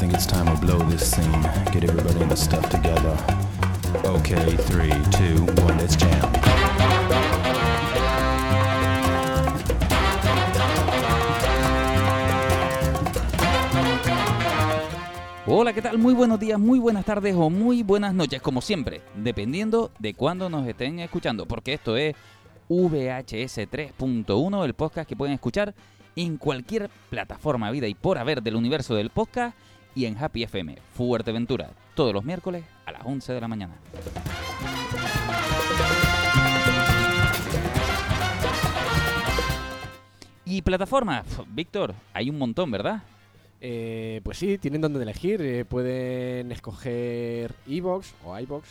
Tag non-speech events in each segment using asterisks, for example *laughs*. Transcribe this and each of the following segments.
think it's time to blow this scene. Get everybody in the stuff together. Okay, three, two, one, let's jam. Hola, ¿qué tal? Muy buenos días, muy buenas tardes o muy buenas noches, como siempre, dependiendo de cuándo nos estén escuchando, porque esto es VHS 3.1, el podcast que pueden escuchar en cualquier plataforma vida y por haber del universo del podcast y en Happy FM, Fuerteventura, todos los miércoles a las 11 de la mañana. Y plataformas, Víctor, hay un montón, ¿verdad? Eh, pues sí, tienen donde elegir. eh, pueden escoger iBox o iBox.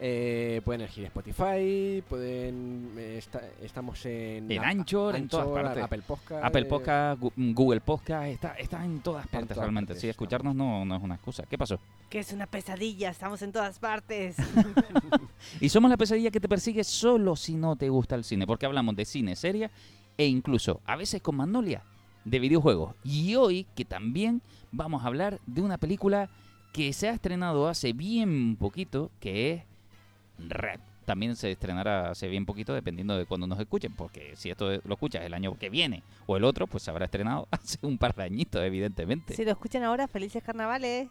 Eh, pueden elegir Spotify. Pueden. eh, esta- estamos en. En Anchor, en todas partes. Apple Podcast. Apple eh, Podcast, Google Podcast, está, está en todas partes todas realmente. partes, Sí, escucharnos no, no es una excusa. ¿Qué pasó? Que es una pesadilla, estamos en todas partes. *laughs* *laughs* Y somos la pesadilla que te persigue solo si no te gusta el cine, porque hablamos de cine, serie e incluso, a veces con Magnolia, de videojuegos. Y hoy que también vamos a hablar de una película que se ha estrenado hace bien poquito, que es También se estrenará hace bien poquito dependiendo de cuando nos escuchen, porque si esto lo escuchas el año que viene o el otro, pues se habrá estrenado *laughs* hace un par de añitos, evidentemente. si lo escuchan ahora, felices carnavales.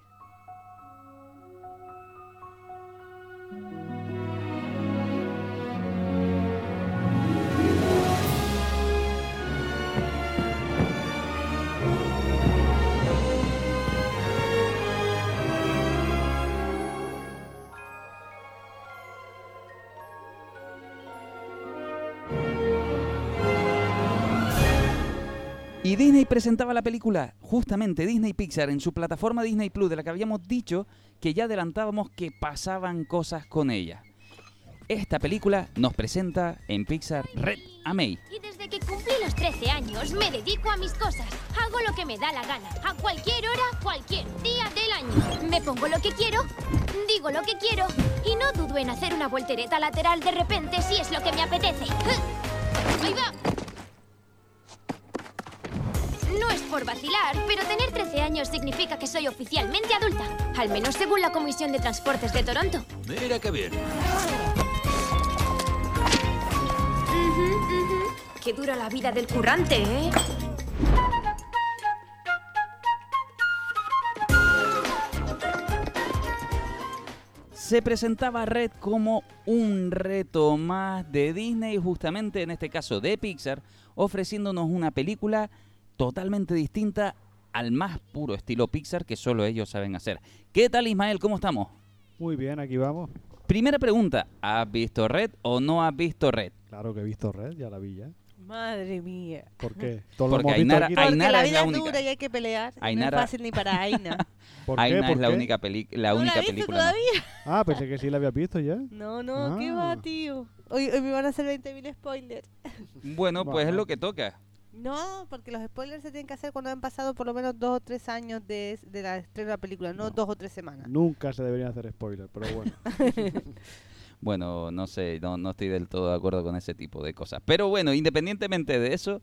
Y Disney presentaba la película, justamente Disney Pixar, en su plataforma Disney Plus, de la que habíamos dicho que ya adelantábamos que pasaban cosas con ella. Esta película nos presenta en Pixar Red a May. Y desde que cumplí los 13 años me dedico a mis cosas. Hago lo que me da la gana, a cualquier hora, cualquier día del año. Me pongo lo que quiero, digo lo que quiero y no dudo en hacer una voltereta lateral de repente si es lo que me apetece. ¡Ahí! No es por vacilar, pero tener 13 años significa que soy oficialmente adulta. Al menos según la Comisión de Transportes de Toronto. Mira qué bien. Ujú. Qué dura la vida del currante, ¿eh? Se presentaba Red como un reto más de Disney, justamente en este caso de Pixar, ofreciéndonos una película totalmente distinta al más puro estilo Pixar que solo ellos saben hacer. ¿Qué tal Ismael? ¿Cómo estamos? Muy bien, aquí vamos. Primera pregunta, ¿has visto Red o no has visto Red? Claro que he visto Red, ya la vi ya. Madre mía. ¿Por qué? *laughs* Todos lo Porque Ainara- aquí. Ainara Porque la es vida la es única. dura y hay que pelear. No Ainara- es fácil ni para Aina. *laughs* ¿Por qué? Aina ¿Por es la qué? única, peli la ¿No única la viste película. ¿no? todavía? Ah, pensé que sí la habías visto ya. No, no, ¿qué va, Ah. tío? Hoy, hoy me van a hacer 20.000 spoilers. Bueno, pues es lo que toca. No, porque los spoilers se tienen que hacer cuando han pasado por lo menos dos o tres años de, de la estreno de la película, no, No. dos o tres semanas. Nunca se deberían hacer spoilers, pero bueno. *laughs* Bueno, no sé, no, no estoy del todo de acuerdo con ese tipo de cosas. Pero bueno, independientemente de eso,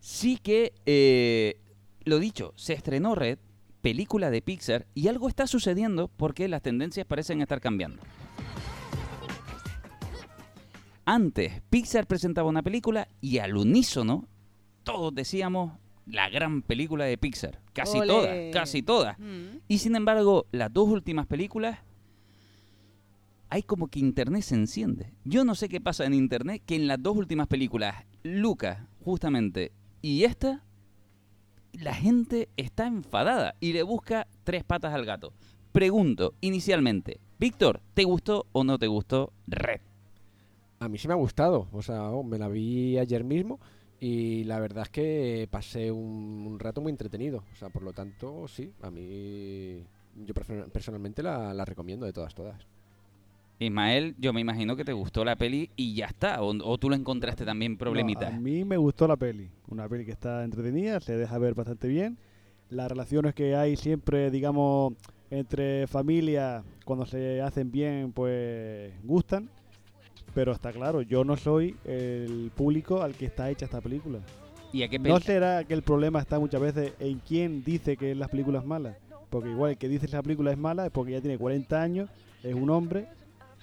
sí que, eh, lo dicho, se estrenó Red, película de Pixar, y algo está sucediendo porque las tendencias parecen estar cambiando. Antes, Pixar presentaba una película y al unísono todos decíamos la gran película de Pixar. Casi todas, casi todas. Mm. Y sin embargo, las dos últimas películas, hay como que Internet se enciende. Yo no sé qué pasa en Internet, que en las dos últimas películas, Lucas, justamente, y esta, la gente está enfadada y le busca tres patas al gato. Pregunto, inicialmente, Víctor, ¿te gustó o no te gustó Red? A mí sí me ha gustado. O sea, oh, me la vi ayer mismo y la verdad es que pasé un, un rato muy entretenido. O sea, por lo tanto, sí, a mí yo personalmente la, la recomiendo de todas, todas. Ismael, yo me imagino que te gustó la peli y ya está, o, o tú lo encontraste también No, problemita. a mí me gustó la peli. Una peli que está entretenida, se deja ver bastante bien. Las relaciones que hay siempre, digamos, entre familias, cuando se hacen bien, pues gustan. Pero está claro, yo no soy el público al que está hecha esta película. ¿Y a qué ¿No será que el problema está muchas veces en quién dice que las películas malas? porque igual el que dice que la película es mala es porque ya tiene 40 años, es un hombre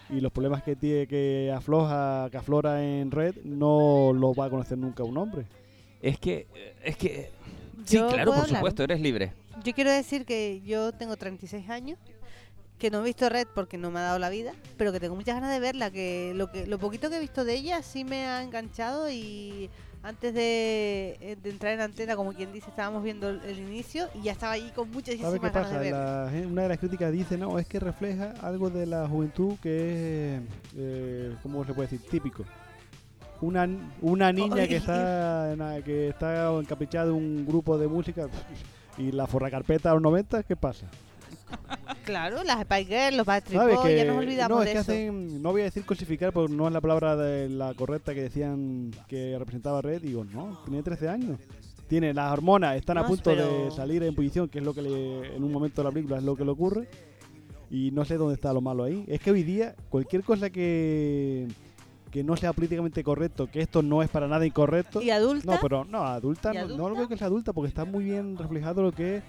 y los problemas que tiene que afloja, que aflora en red no los va a conocer nunca un hombre. Es que, es que... Sí, Yo claro, por hablar. supuesto, eres libre. Yo quiero decir que yo tengo 36 años, que no he visto Red porque no me ha dado la vida, pero que tengo muchas ganas de verla, que lo que lo poquito que he visto de ella sí me ha enganchado y antes de, eh, de entrar en antena, como quien dice, estábamos viendo el, el inicio y ya estaba ahí con muchísimas ¿Sabes qué ganas pasa? de. La una de las críticas dice, no, es que refleja algo de la juventud que es, eh, ¿cómo se puede decir? Típico. Una, una niña que está, en- que está encaprichada de un grupo de música y la forracarpeta a los 90, ¿qué pasa? Claro, las Spice Girls, los Backstreet ¿Sabes Boys, que ya nos olvidamos no, es de que eso. hacen, no voy a decir cosificar porque no es la palabra de la correcta que decían que representaba Red, digo, no, tiene 13 años. Tiene las hormonas, están a punto de salir en posición, que es lo que le- en un momento de la película es lo que le ocurre. Y no sé dónde está lo malo ahí. Es que hoy día cualquier cosa que que no sea políticamente correcto, que esto no es para nada incorrecto. ¿Y adulta? No, pero no, adulta, ¿Y no, no lo veo que sea adulta porque está muy bien reflejado lo que es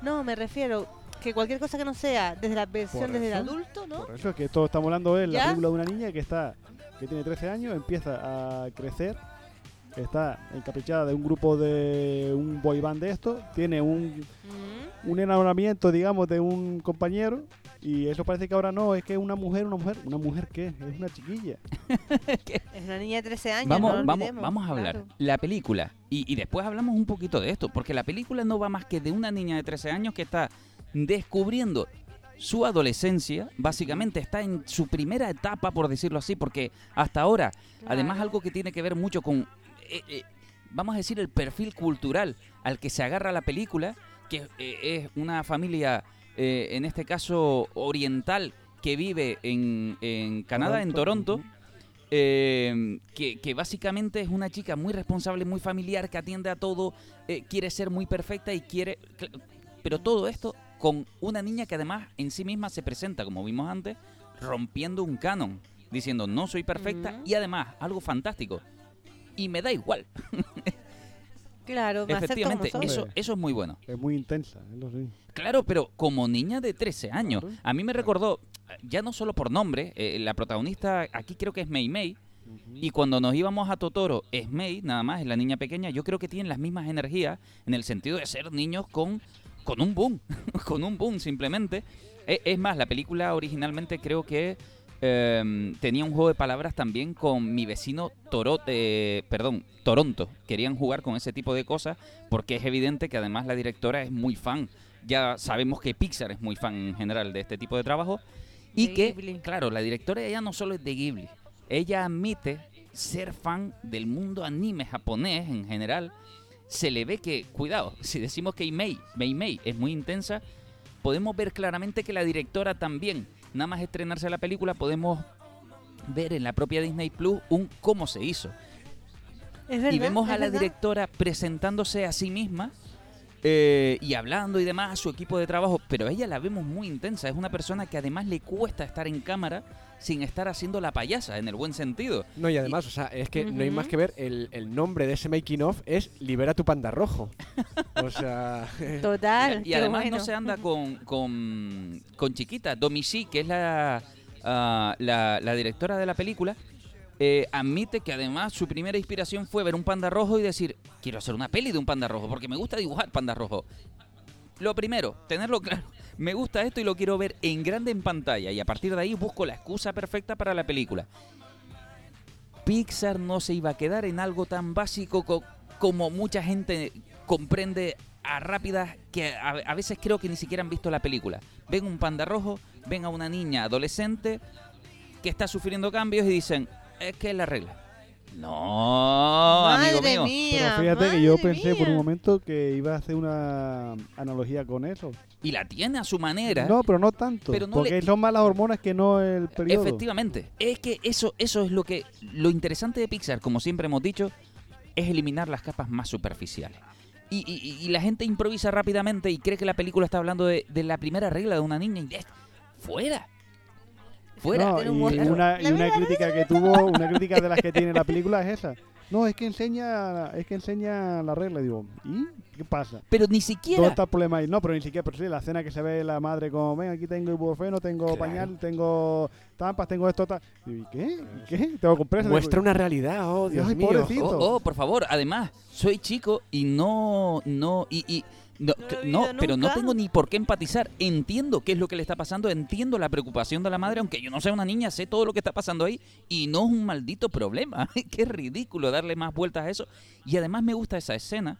No, me refiero que cualquier cosa que no sea desde la versión desde el adulto, ¿no? Por eso es que todos estamos hablando de la ¿Ya? película de una niña que está que tiene 13 años, empieza a crecer, está encaprichada de un grupo de un boy band de esto, tiene un, Mm. un enamoramiento, digamos, de un compañero y eso parece que ahora no, es que es una mujer, una mujer, una mujer qué, es una chiquilla. *laughs* Es una niña de 13 años, Vamos, no vamos, vamos a hablar. claro. La película. Y, y después hablamos un poquito de esto. Porque la película no va más que de una niña de 13 años que está descubriendo su adolescencia. Básicamente está en su primera etapa, por decirlo así. Porque hasta ahora, además algo que tiene que ver mucho con, eh, eh, vamos a decir, el perfil cultural al que se agarra la película. Que eh, es una familia, en este caso oriental, que vive en, en Canadá, en Toronto eh, que, que básicamente es una chica muy responsable, muy familiar, que atiende a todo, eh, quiere ser muy perfecta y quiere... Pero todo esto con una niña que además en sí misma se presenta, como vimos antes, rompiendo un canon, diciendo no soy perfecta y además algo fantástico. Y me da igual. Claro, como Efectivamente, eso, eso es muy bueno. Es muy intensa, eso sí. Claro, pero como niña de 13 años. A mí me recordó, ya no solo por nombre, eh, la protagonista aquí creo que es Mei Mei, y cuando nos íbamos a Totoro, es Mei, nada más, es la niña pequeña. Yo creo que tienen las mismas energías en el sentido de ser niños con, con un boom, *laughs* con un boom simplemente. E- Es, más, la película originalmente creo que em, tenía un juego de palabras también con mi vecino Toro, eh, perdón, Toronto. Querían jugar con ese tipo de cosas porque es evidente que además la directora es muy fan. Ya sabemos que Pixar es muy fan en general de este tipo de trabajo. Y De que, Ghibli. claro, la directora ella no solo es de Ghibli, ella admite ser fan del mundo anime japonés en general. Se le ve que, cuidado, si decimos que Mei, Mei Mei es muy intensa, podemos ver claramente que la directora también, nada más estrenarse la película, podemos ver en la propia Disney Plus un cómo se hizo. Es verdad, y vemos a la verdad. directora presentándose a sí misma eh, y hablando y demás a su equipo de trabajo, pero ella la vemos muy intensa. Es una persona que además le cuesta estar en cámara sin estar haciendo la payasa, en el buen sentido. No, y además, o sea, es que no hay más que ver, el, el nombre de ese making of es Libera tu panda rojo. O *laughs* sea, *laughs* Total. y además bueno. no se anda con, con, con chiquita. Domichi, que es la, ah, la, la directora de la película, eh, admite que además su primera inspiración fue ver un panda rojo y decir, quiero hacer una peli de un panda rojo, porque me gusta dibujar panda rojo. Lo primero, tenerlo claro. Me gusta esto y lo quiero ver en grande en pantalla. Y a partir de ahí busco la excusa perfecta para la película. Pixar no se iba a quedar en algo tan básico co- como mucha gente comprende a rápidas que a, a veces creo que ni siquiera han visto la película. Ven un panda rojo, ven a una niña adolescente que está sufriendo cambios y dicen, es que es la regla. No, amigo Madre mío. mía. Pero fíjate que yo pensé por un momento que iba a hacer una analogía con eso. Y la tiene a su manera. No, pero no tanto. Pero no porque le- son más las hormonas que no el periodo. Efectivamente. Es que eso, eso es lo que. Lo interesante de Pixar, como siempre hemos dicho, es eliminar las capas más superficiales. Y, y- y la gente improvisa rápidamente y cree que la película está hablando de, de la primera regla de una niña. Y es- ¡Fuera! ¡Fuera! No, y una, y una crítica que tuvo, una crítica de las que tiene la película es esa. No, es que enseña, es que enseña la regla, digo, ¿y qué pasa? Pero ni ¿Dónde siquiera. está el problema ahí? No, pero ni siquiera, pero sí, la escena que se ve la madre como, ven, aquí tengo ibuprofeno, tengo Claro. pañal, tengo tampas, tengo esto, tal. Digo, ¿y qué? ¿Y qué? Tengo compresa. Muestra una realidad, oh, Dios Ay, mío. pobrecito. Oh, oh, por favor. Además, soy chico y no, no, y, y- no, No pero no tengo ni por qué empatizar. Entiendo qué es lo que le está pasando, entiendo la preocupación de la madre, aunque yo no sea una niña, sé todo lo que está pasando ahí y no es un maldito problema. *laughs* qué ridículo darle más vueltas a eso. Y además me gusta esa escena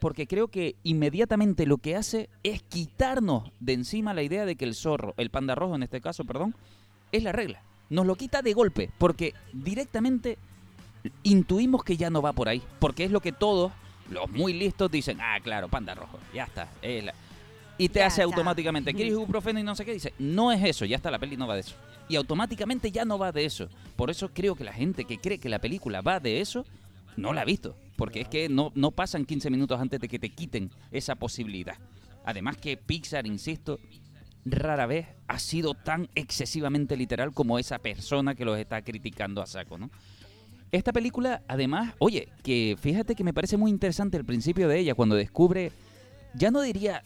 porque creo que inmediatamente lo que hace es quitarnos de encima la idea de que el zorro, el panda rojo en este caso, perdón, es la regla. Nos lo quita de golpe, porque directamente intuimos que ya no va por ahí, porque es lo que todos, los muy listos, dicen, ah, claro, panda rojo, ya está. es la-". Y te Ya hace automáticamente, ¿quieres ibuprofeno y no sé qué? Dice, no es eso, ya está, la peli no va de eso. Y automáticamente ya no va de eso. Por eso creo que la gente que cree que la película va de eso, no la ha visto. Porque es que no, no pasan 15 minutos antes de que te quiten esa posibilidad. Además que Pixar, insisto, rara vez ha sido tan excesivamente literal como esa persona que los está criticando a saco, ¿no? Esta película, además, oye, que fíjate que me parece muy interesante el principio de ella, cuando descubre, ya no diría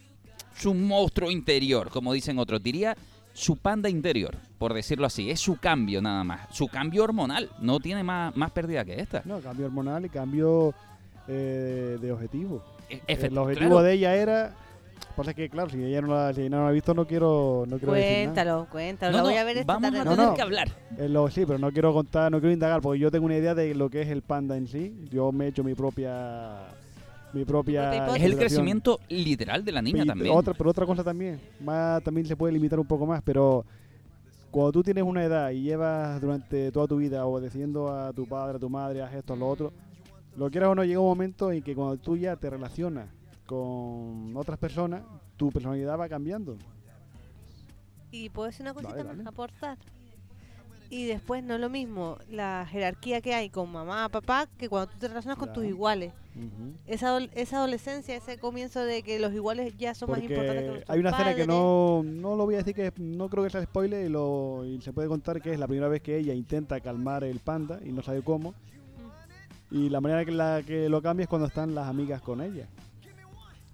su monstruo interior, como dicen otros, diría su panda interior, por decirlo así. Es su cambio nada más, su cambio hormonal, no tiene más, más pérdida que esta. No, cambio hormonal y cambio eh, de objetivo. E- el objetivo claro, de ella era... Pasa que, claro, si ella no la, si ella no la ha visto, no quiero, no quiero decir nada. Cuéntalo, cuéntalo. no, la voy no, a ver esta vamos tarde. a No, tener no. que hablar. Eh, lo- sí, pero no quiero contar, no quiero indagar, porque yo tengo una idea de lo que es el panda en sí. Yo me he hecho mi propia... Mi propia... Es el crecimiento literal de la niña Y también. Otra, pero otra cosa también, más, también se puede limitar un poco más, pero cuando tú tienes una edad y llevas durante toda tu vida obedeciendo a tu padre, a tu madre, a esto, a lo otro, lo quieras o no, llega un momento en que cuando tú ya te relacionas con otras personas, tu personalidad va cambiando. Y puedo decir una cosita Dale, más, aportar. Y después no es lo mismo la jerarquía que hay con mamá, papá, que cuando tú te relacionas con tus iguales. Esa, esa adolescencia, ese comienzo de que los iguales ya son más importantes que nuestros hay una escena que no, no lo voy a decir que no creo que sea spoiler y, lo, y se puede contar que es la primera vez que ella intenta calmar el panda y no sabe cómo. Y la manera que, la, que lo cambia es cuando están las amigas con ella.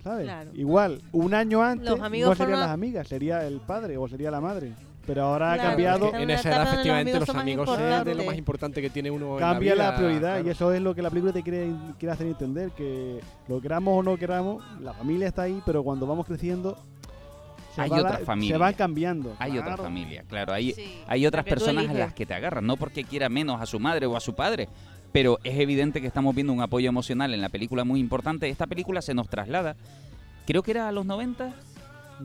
¿Sabes? Claro. Igual, un año antes Los amigos no serían forman- las amigas, sería el padre o sería la madre. Pero ahora ha Claro, cambiado, en en una esa etapa edad, donde los efectivamente, amigos los son más amigos es de lo importantes. más importante que tiene uno cambia en la, vida, prioridad claro. y eso es lo que la película te quiere, quiere hacer entender, que lo queramos o no queramos, la familia está ahí, pero cuando vamos creciendo se, Hay va otra la- familia. se van cambiando. Hay otra Claro. familia, claro. Hay, Sí, hay otras la que tú personas a eliges. las que te agarran, no porque quiera menos a su madre o a su padre, pero es evidente que estamos viendo un apoyo emocional en la película muy importante. Esta película se nos traslada, creo que era a los 90.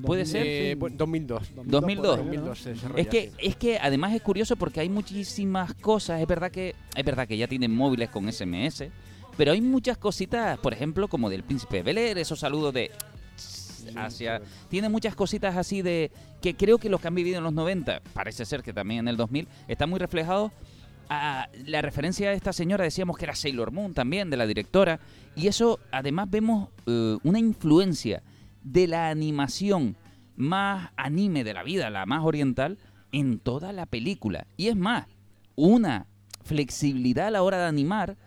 Puede ser, Eh, sí. bueno, 2002. 2002. por ahí, ¿no? 2002 se desarrolla Es que, es que además es curioso porque hay muchísimas cosas. Es verdad que es verdad que ya tienen móviles con SMS, pero hay muchas cositas, por ejemplo, como del Príncipe de Bel Air, esos saludos de hacia tiene muchas cositas así de que creo que los que han vivido en los 90, parece ser que también en el 2000, están muy reflejados a la referencia a esta señora, decíamos que era Sailor Moon también, de la directora, y eso además vemos eh, una influencia de la animación más anime de la vida, la más oriental, en toda la película. Y es más, una flexibilidad a la hora de animar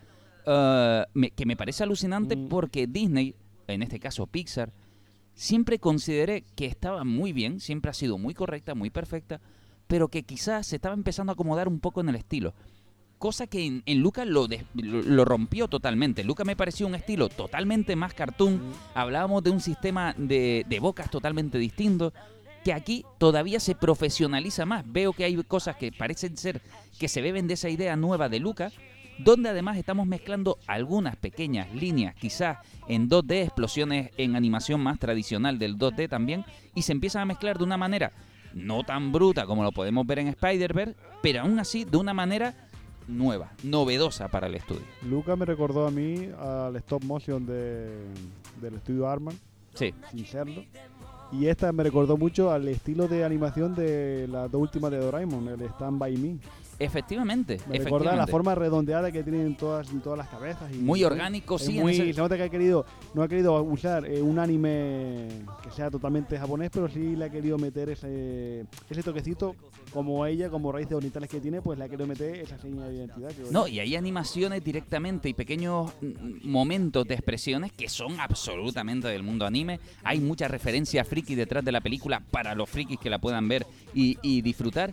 eh, me- que me parece alucinante Mm. porque Disney, en este caso Pixar, siempre consideré que estaba muy bien, siempre ha sido muy correcta, muy perfecta, pero que quizás se estaba empezando a acomodar un poco en el estilo. Cosa que en, en Luca lo, lo rompió totalmente. Luca me pareció un estilo totalmente más cartoon. Hablábamos de un sistema de, de bocas totalmente distinto. Que aquí todavía se profesionaliza más. Veo que hay cosas que parecen ser que se beben de esa idea nueva de Luca, donde además estamos mezclando algunas pequeñas líneas, quizás en 2D, explosiones en animación más tradicional del 2D también, y se empiezan a mezclar de una manera no tan bruta como lo podemos ver en Spider-Verse, pero aún así de una manera nueva, novedosa para el estudio. Luca me recordó a mí al stop motion de, del estudio Arman, Sí, sin serlo. Y esta me recordó mucho al estilo de animación de las dos últimas de Doraemon, el Stand By Me. Efectivamente, Me recuerda la forma redondeada que tienen todas, todas las cabezas. Y Muy orgánico, es sí. en muy- ese- Se nota que ha querido, no ha querido usar eh, un anime que sea totalmente japonés, pero sí le ha querido meter ese, ese toquecito, como ella, como raíces orientales que tiene, pues le ha querido meter esa seña de identidad. que- No, y hay animaciones directamente y pequeños mm, momentos de expresiones que son absolutamente del mundo anime. Hay mucha referencia friki detrás de la película para los frikis que la puedan ver y, y disfrutar.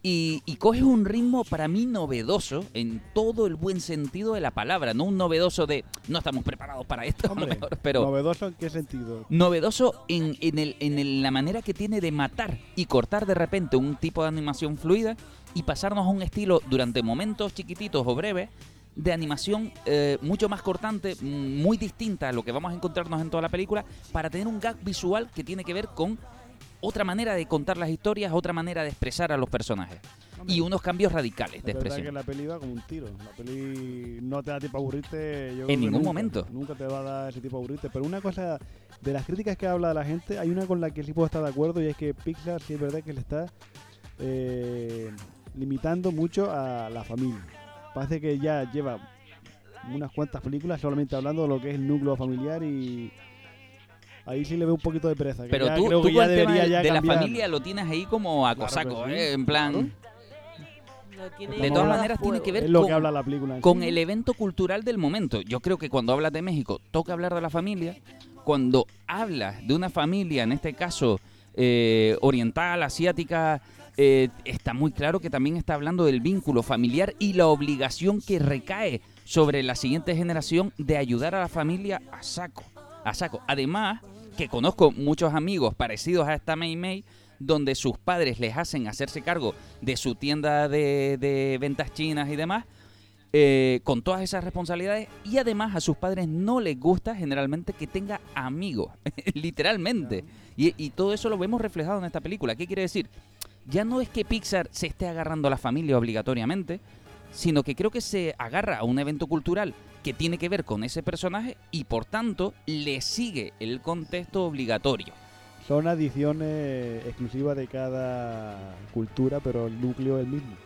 Y, y coges un ritmo para mí novedoso en todo el buen sentido de la palabra, no un novedoso de no estamos preparados para esto, a lo Hombre, mejor, pero ¿Novedoso en qué sentido? novedoso en, en, el, en el- la manera que tiene de matar y cortar de repente un tipo de animación fluida y pasarnos a un estilo durante momentos chiquititos o breves de animación eh, mucho más cortante, muy distinta a lo que vamos a encontrarnos en toda la película, para tener un gag visual que tiene que ver con otra manera de contar las historias, otra manera de expresar a los personajes y unos cambios radicales de Es verdad que expresión. la peli va como un tiro. La peli no te da tiempo a aburrirte. yo creo que ningún nunca. momento. Nunca te va a dar ese tipo de aburrirte. Pero una cosa, de las críticas que habla la gente, hay una con la que sí puedo estar de acuerdo y es que Pixar sí es verdad que le está eh, limitando mucho a la familia. Parece que ya lleva unas cuantas películas solamente hablando de lo que es el núcleo familiar y ahí sí le veo un poquito de pereza. que Pero ya tú, creo tú que con ya el tema debería de, ya de la cambiar. familia lo tienes ahí como a Claro cosaco, sí. ¿eh? en plan... De todas maneras tiene que ver Es lo con, que habla la película. en con sí. el evento cultural del momento. Yo creo que cuando hablas de México toca hablar de la familia. Cuando hablas de una familia, en este caso eh, oriental, asiática, eh, está muy claro que también está hablando del vínculo familiar y la obligación que recae sobre la siguiente generación de ayudar a la familia a saco. A saco. Además, que conozco muchos amigos parecidos a esta Mei Mei, donde sus padres les hacen hacerse cargo de su tienda de, de ventas chinas y demás, eh, con todas esas responsabilidades, y además a sus padres no les gusta generalmente que tenga amigos, *laughs* literalmente. Y, y todo eso lo vemos reflejado en esta película. ¿Qué quiere decir? Ya no es que Pixar se esté agarrando a la familia obligatoriamente, sino que creo que se agarra a un evento cultural que tiene que ver con ese personaje y por tanto le sigue el contexto obligatorio. Son adiciones exclusivas de cada cultura, pero el núcleo es el mismo,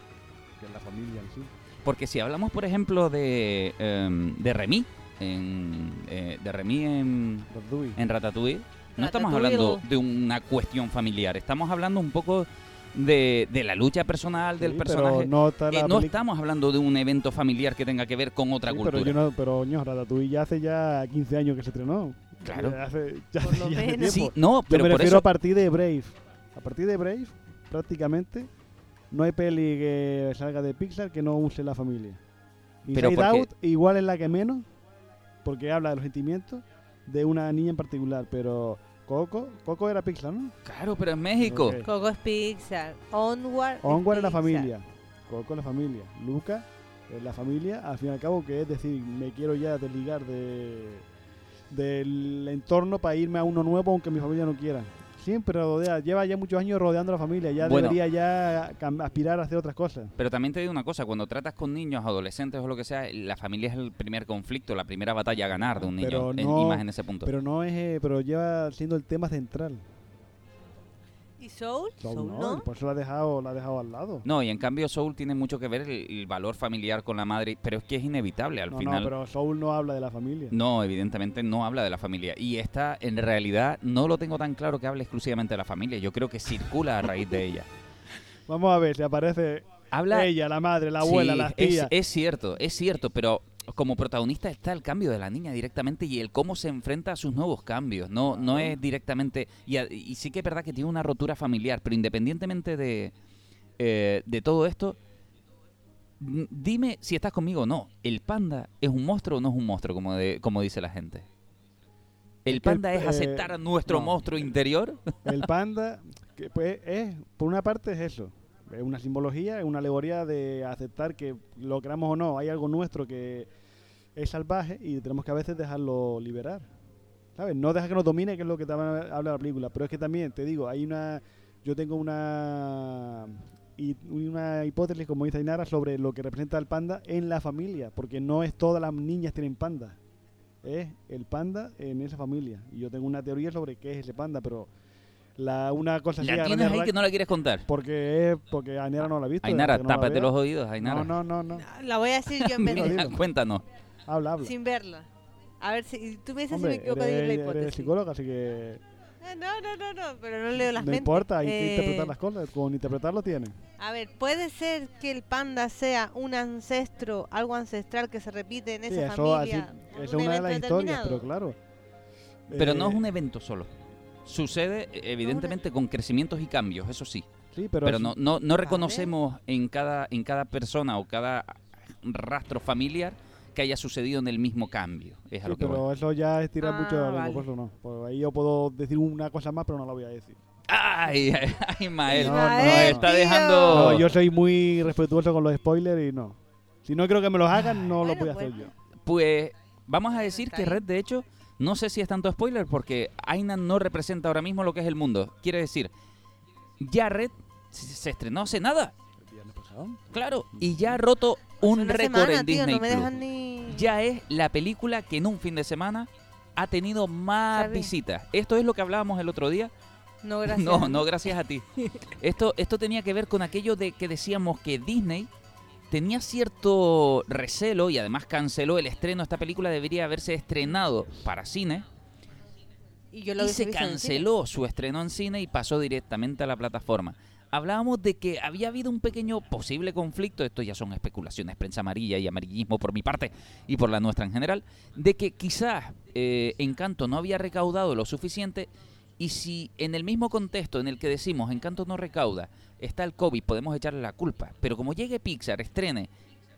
que es la familia en sí. Porque si hablamos, por ejemplo, de, em, de Remy, en, eh, de Remy en, Dewey. en Ratatouille, no estamos Ratatouille. hablando de una cuestión familiar, estamos hablando un poco de, de la lucha personal del Sí, personaje. Pero no, está la Eh, no estamos hablando de un evento familiar que tenga que ver con otra Sí, cultura. Pero, yo no, pero ño, Ratatouille ya hace ya 15 años que se estrenó. Claro. Ya hace, ya Por hace- lo *laughs* ya hace menos. Sí, tiempo. no, Yo pero me por refiero eso a partir de Brave. A partir de Brave, prácticamente, no hay peli que salga de Pixar que no use la familia. Pero Inside porque- Out igual es la que menos, porque habla de los sentimientos de una niña en particular, pero Coco, Coco era Pixar, ¿no? Claro, pero en México. Coco es Pixar. Onward. es Onward es la familia, Coco es la familia, Luca es la familia, al fin y al cabo, que es decir, me quiero ya desligar de del entorno para irme a uno nuevo aunque mi familia no quiera. Siempre rodea, lleva ya muchos años rodeando a la familia, ya Bueno. debería ya aspirar a hacer otras cosas. Pero también te digo una cosa, cuando tratas con niños, adolescentes o lo que sea, la familia es el primer conflicto, la primera batalla a ganar de un niño, en- y más en ese punto. Pero no es, eh, pero lleva siendo el tema central. ¿Y Soul? Soul Soul, no, no. por eso la ha dejado, la ha dejado al lado. No, y en cambio Soul tiene mucho que ver el, el valor familiar con la madre, pero es que es inevitable al no, final. no, pero Soul no habla de la familia. No, evidentemente no habla de la familia. Y esta, en realidad, no lo tengo tan claro que hable exclusivamente de la familia. Yo creo que circula a raíz de ella. *laughs* Vamos a ver si aparece Habla. ella, la madre, la abuela, Sí, las es, tías. es cierto, es cierto, pero como protagonista está el cambio de la niña directamente y el cómo se enfrenta a sus nuevos cambios. No, no es directamente. Y, y sí que es verdad que tiene una rotura familiar, pero independientemente de, eh, de todo esto. Dime si estás conmigo o no. ¿El panda es un monstruo o no es un monstruo, como, de- como dice la gente? ¿El Es que el- panda es eh, aceptar a nuestro no. monstruo interior? El panda, que pues es, por una parte es eso, es una simbología, es una alegoría de aceptar que lo queramos o no, hay algo nuestro que es salvaje y tenemos que a veces dejarlo liberar. ¿Sabes? No dejar que nos domine, que es lo que habla la película, pero es que también, te digo, hay una, yo tengo una, y una hipótesis, como dice Ainara, sobre lo que representa el panda en la familia, porque no es todas las niñas tienen panda, es el panda en esa familia. Y yo tengo una teoría sobre qué es ese panda, pero La, una cosa así a La tienes ahí que no la quieres contar. porque es porque Ainara no la ha visto. Ainara, que no tápate los oídos, Ainara. No, no, no, no. La voy a decir yo en vez de... Cuéntanos. Habla, habla. Sin verla. A ver si... Tú me dices Hombre, si me equivoco de la hipótesis. eres psicóloga, así que Ah, No, no, no, no, pero no leo las no mentes. importa, hay que Eh, interpretar las cosas. Con interpretarlo tiene. A ver, ¿puede ser que el panda sea un ancestro, algo ancestral que se repite en Sí, esa eso, así, familia? esa es un una de las historias, pero claro. Pero Eh, no es un evento solo. Sucede, eh, evidentemente, con crecimientos y cambios, eso sí. Sí, pero, no, no, no reconocemos en cada, en cada persona o cada rastro familiar que haya sucedido en el mismo cambio. Es a sí, lo que voy. pero eso ya es tirar Ah, mucho de la lengua, vale. por eso no. Pues ahí yo puedo decir una cosa más, pero no la voy a decir. ¡Ay, *laughs* ay, ay, Mael! No, no, está tío. dejando... No, yo soy muy respetuoso con los spoilers y no. Si no creo que me los hagan, no lo Bueno, voy a hacer pues. yo. Pues vamos a decir que. Red, de hecho, no sé si es tanto spoiler porque Ainan no representa ahora mismo lo que es el mundo. Quiere decir, ya Red se estrenó hace nada, ¿El viernes pasado? claro, y ya ha roto un récord en tío, Disney no me Plus. dejan ni... Ya es la película que en un fin de semana ha tenido más visitas. Esto es lo que hablábamos el otro día. No, *laughs* gracias. No, no, gracias a ti. Esto, esto tenía que ver con aquello de que decíamos que Disney tenía cierto recelo y además canceló el estreno. Esta película debería haberse estrenado para cine Y yo lo y hubiese se canceló su estreno en cine y pasó directamente a la plataforma. Hablábamos de que había habido un pequeño posible conflicto, esto ya son especulaciones, prensa amarilla y amarillismo por mi parte y por la nuestra en general, de que quizás eh, Encanto no había recaudado lo suficiente y si en el mismo contexto en el que decimos Encanto no recauda está el COVID, podemos echarle la culpa, pero como llegue Pixar, estrene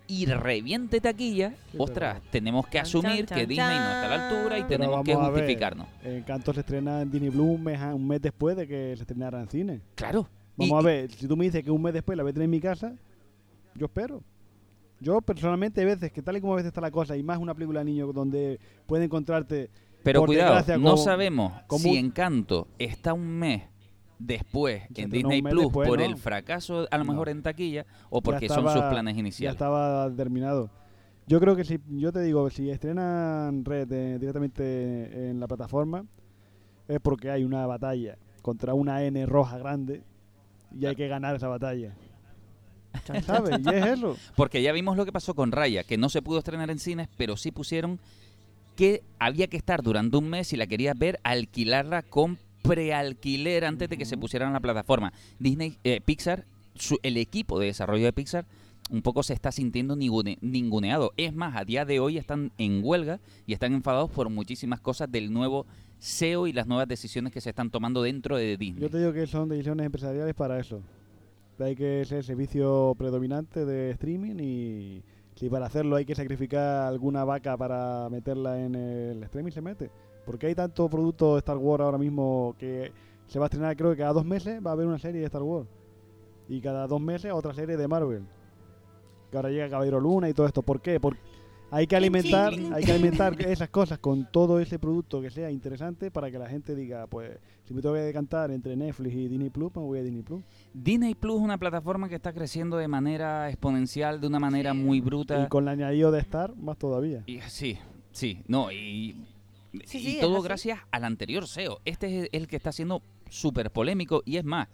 y reviente taquilla, Sí, ostras, pero- tenemos que asumir chan, que Disney no está a la altura y. Pero tenemos que a justificarnos. Encanto se estrena en Disney Blue un mes, a- un mes después de que se estrenara en cine. Claro. Vamos Y- a ver, si tú me dices que un mes después la voy a tener en mi casa, yo espero. Yo personalmente hay veces que tal y como a veces está la cosa, y más una película de niños donde puede encontrarte Pero cuidado, no sabemos como si un- Encanto está un mes después en Disney Plus después, por ¿no? el fracaso a lo No. mejor en taquilla o Ya porque son sus planes ya iniciales. estaba terminado. Yo creo que si, yo te digo, si estrenan Red eh, directamente en la plataforma, es porque hay una batalla contra una N roja grande y hay que ganar esa batalla. *laughs* ¿Sabes? Y es eso. Porque ya vimos lo que pasó con Raya, que no se pudo estrenar en cines, pero sí pusieron que había que estar durante un mes si la querías ver, alquilarla con prealquiler antes de que se pusiera en la plataforma. Disney, eh, Pixar, su- el equipo de desarrollo de Pixar un poco se está sintiendo ningune- ninguneado. Es más, a día de hoy están en huelga y están enfadados por muchísimas cosas del nuevo SEO y las nuevas decisiones que se están tomando dentro de Disney. Yo te digo que son decisiones empresariales para eso. Hay que ser el servicio predominante de streaming y si para hacerlo hay que sacrificar alguna vaca para meterla en el streaming, se mete. Porque hay tanto producto de Star Wars ahora mismo que se va a estrenar, creo que cada dos meses va a haber una serie de Star Wars. Y cada dos meses otra serie de Marvel. Que ahora llega Caballero Luna y todo esto. ¿Por qué? Porque hay que alimentar, hay que alimentar esas cosas con todo ese producto que sea interesante para que la gente diga, pues, si me tengo que decantar entre Netflix y Disney Plus, me voy a Disney Plus. Disney Plus es una plataforma que está creciendo de manera exponencial, de una manera muy bruta. Y con el añadido de Star, más todavía. Y- sí, sí, no, y, Sí, y sí, todo gracias al anterior SEO. Este es el que está siendo súper polémico y es más,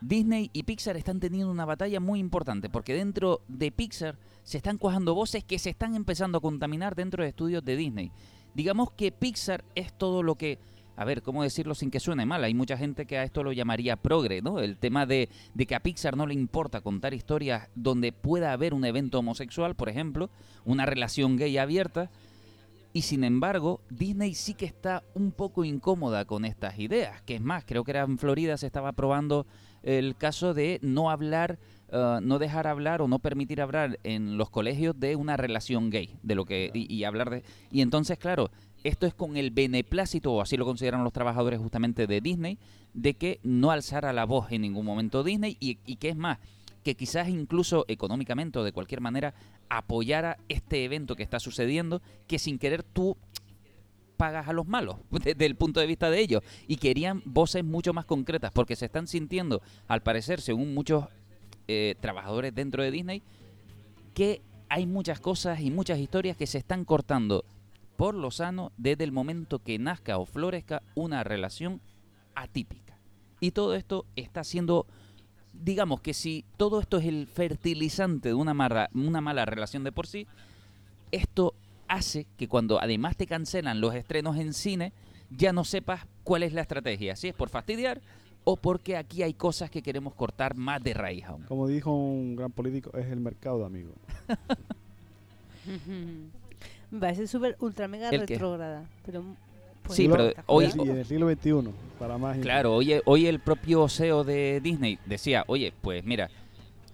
Disney y Pixar están teniendo una batalla muy importante porque dentro de Pixar se están cuajando voces que se están empezando a contaminar dentro de estudios de Disney. Digamos que Pixar es todo lo que... A ver, ¿cómo decirlo sin que suene mal? Hay mucha gente que a esto lo llamaría progre, ¿no? El tema de, de que a Pixar no le importa contar historias donde pueda haber un evento homosexual, por ejemplo, una relación gay abierta, y sin embargo, Disney sí que está un poco incómoda con estas ideas. Que es más, creo que era en Florida se estaba probando el caso de no hablar, eh, no dejar hablar o no permitir hablar en los colegios de una relación gay, de lo que y, y hablar de y entonces claro, esto es con el beneplácito o así lo consideran los trabajadores justamente de Disney, de que no alzara la voz en ningún momento Disney y, y que es más que quizás incluso económicamente o de cualquier manera apoyara este evento que está sucediendo, que sin querer tú pagas a los malos *laughs* desde el punto de vista de ellos y querían voces mucho más concretas porque se están sintiendo al parecer según muchos eh, trabajadores dentro de Disney que hay muchas cosas y muchas historias que se están cortando por lo sano desde el momento que nazca o florezca una relación atípica. Y todo esto está siendo, digamos que si todo esto es el fertilizante de una mala, una mala relación de por sí, esto hace que cuando además te cancelan los estrenos en cine, ya no sepas cuál es la estrategia. Si es por fastidiar o porque aquí hay cosas que queremos cortar más de raíz aún. Como dijo un gran político, es el mercado, amigo. *laughs* Me parece súper ultra mega retrógrada. Pero, pues, Sí, pero hoy- Y en el siglo XXI, para más. Claro, hoy, hoy el propio CEO de Disney decía, oye, pues mira,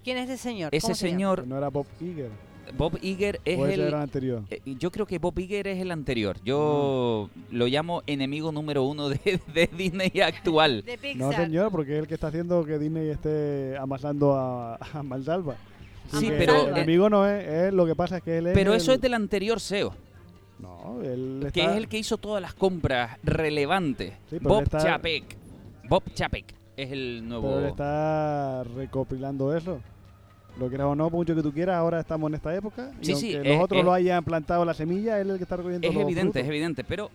¿Quién es ese señor? ese señor, No era Bob Iger. Bob Iger es o ese el... era el anterior. eh, Yo creo que Bob Iger es el anterior. Yo lo llamo enemigo número uno de, *laughs* de Disney actual. De Pixar. No, señor, porque es el que está haciendo que Disney esté amasando a, *laughs* a Mansalva. Sí, pero- El enemigo no es, es- Lo que pasa es que él es. Pero el- eso es del anterior CEO, No, él que está- es el que hizo todas las compras relevantes. Sí, Bob está- Chapek. Bob Chapek es el nuevo... Pero él está recopilando eso. Lo quieras o no, por mucho que tú quieras, ahora estamos en esta época. Y Sí, sí, aunque es- los otros es- lo hayan plantado la semilla, él es el que está recogiendo Es los evidente, es evidente, pero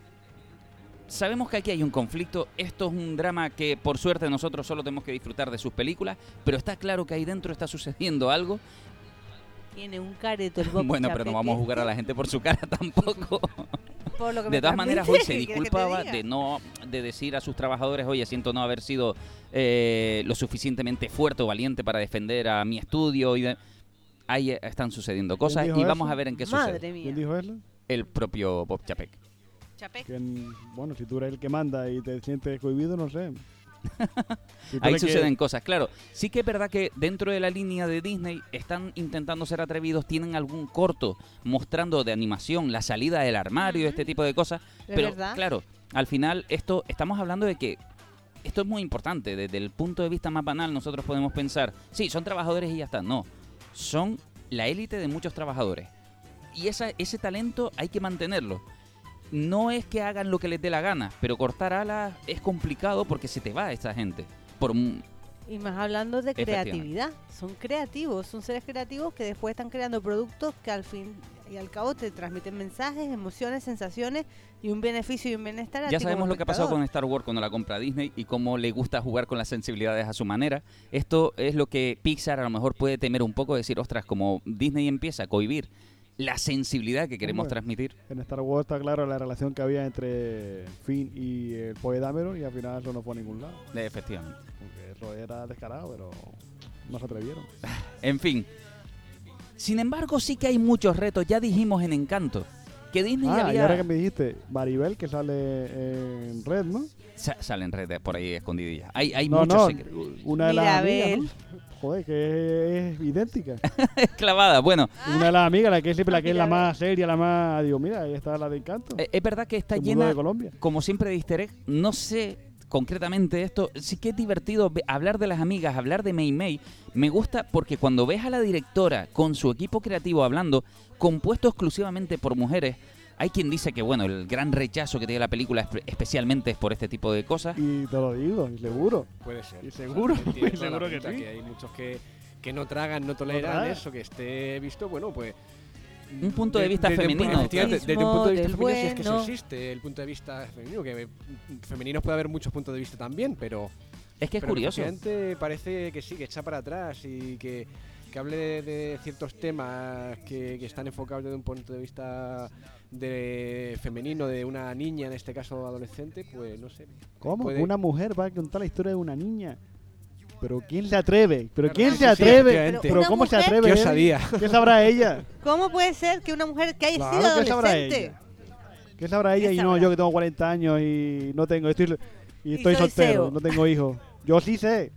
sabemos que aquí hay un conflicto. Esto es un drama que por suerte nosotros solo tenemos que disfrutar de sus películas, pero está claro que ahí dentro está sucediendo algo. Tiene un careto el Bob bueno, pero no vamos a jugar a la gente por su cara *laughs* tampoco. por lo que me De todas maneras, hoy se ¿qué quieres que te disculpaba de no de decir a sus trabajadores, oye, siento no haber sido eh, lo suficientemente fuerte o valiente para defender a mi estudio y de- ahí están sucediendo cosas y vamos eso? a ver en qué Madre sucede. mía. ¿Quién dijo eso? El propio Bob Chapek. Chapek. Que, bueno, si tú eres el que manda y te sientes cohibido, no sé. *laughs* Ahí que- suceden cosas, claro. Sí que es verdad que dentro de la línea de Disney están intentando ser atrevidos, tienen algún corto mostrando de animación la salida del armario, este tipo de cosas. Pero verdad. claro, al final esto estamos hablando de que esto es muy importante. Desde el punto de vista más banal nosotros podemos pensar, sí, son trabajadores y ya está. No, son la élite de muchos trabajadores. Y esa, ese talento hay que mantenerlo. No es que hagan lo que les dé la gana, pero cortar alas es complicado porque se te va esa gente. Por, Y más hablando de creatividad. Son creativos, son seres creativos que después están creando productos que al fin y al cabo te transmiten mensajes, emociones, sensaciones y un beneficio y un bienestar a Ya ti sabemos lo que ha pasado con Star Wars cuando la compra Disney y cómo le gusta jugar con las sensibilidades a su manera. Esto es lo que Pixar a lo mejor puede temer un poco, decir, ostras, como Disney empieza a cohibir la sensibilidad que queremos Hombre. transmitir. En Star Wars está claro la relación que había entre Finn y el Poe Dameron y al final eso no fue a ningún lado. Efectivamente. Porque eso era descarado, pero no se atrevieron. *laughs* En fin. Sin embargo, sí que hay muchos retos. Ya dijimos en Encanto que Disney Ah, y había... ahora que me dijiste, Maribel que sale en Red, ¿no? Sa- salen redes por ahí escondidillas. Hay, hay no, muchos no, secretos. una de las amigas. ¿no? Joder, que es idéntica. *laughs* Clavada. Bueno, Una de las amigas, la que es siempre la que es la más seria, la más... Digo, mira, ahí está la de Encanto. eh, es verdad que está llena de Colombia. como siempre de easter egg, no sé concretamente esto, sí que es divertido ve- hablar de las amigas, hablar de Mei Mei. Me gusta porque cuando ves a la directora con su equipo creativo hablando, compuesto exclusivamente por mujeres, hay quien dice que bueno, el gran rechazo que tiene la película espe- especialmente es por este tipo de cosas. Y te lo digo, y seguro. Puede ser. Y seguro, *laughs* y seguro que sí. hay muchos que, que no tragan, no toleran tragan. eso, que esté visto, bueno, pues... Un punto de vista desde un pu- femenino, desde un punto de vista Del femenino, si es que eso bueno. existe, el punto de vista femenino, que femeninos puede haber muchos puntos de vista también, pero... Es que es pero curioso. efectivamente parece que sí, que echa para atrás y que, que hable de, de ciertos temas que, que están enfocados desde un punto de vista de femenino, de una niña, en este caso adolescente, pues no sé. ¿Cómo? Puede- Una mujer va a contar la historia de una niña. Pero ¿quién se atreve? ¿Pero quién sí, se atreve? ¿Pero cómo se atreve? Qué él? osadía. ¿Qué sabrá ella? ¿Cómo puede ser que una mujer que haya Claro, sido ¿qué sabrá adolescente ella? ¿Qué sabrá ella? ¿Qué Y no, yo que tengo 40 años y no tengo, estoy, y estoy soltero, CEO. no tengo hijos. Yo sí sé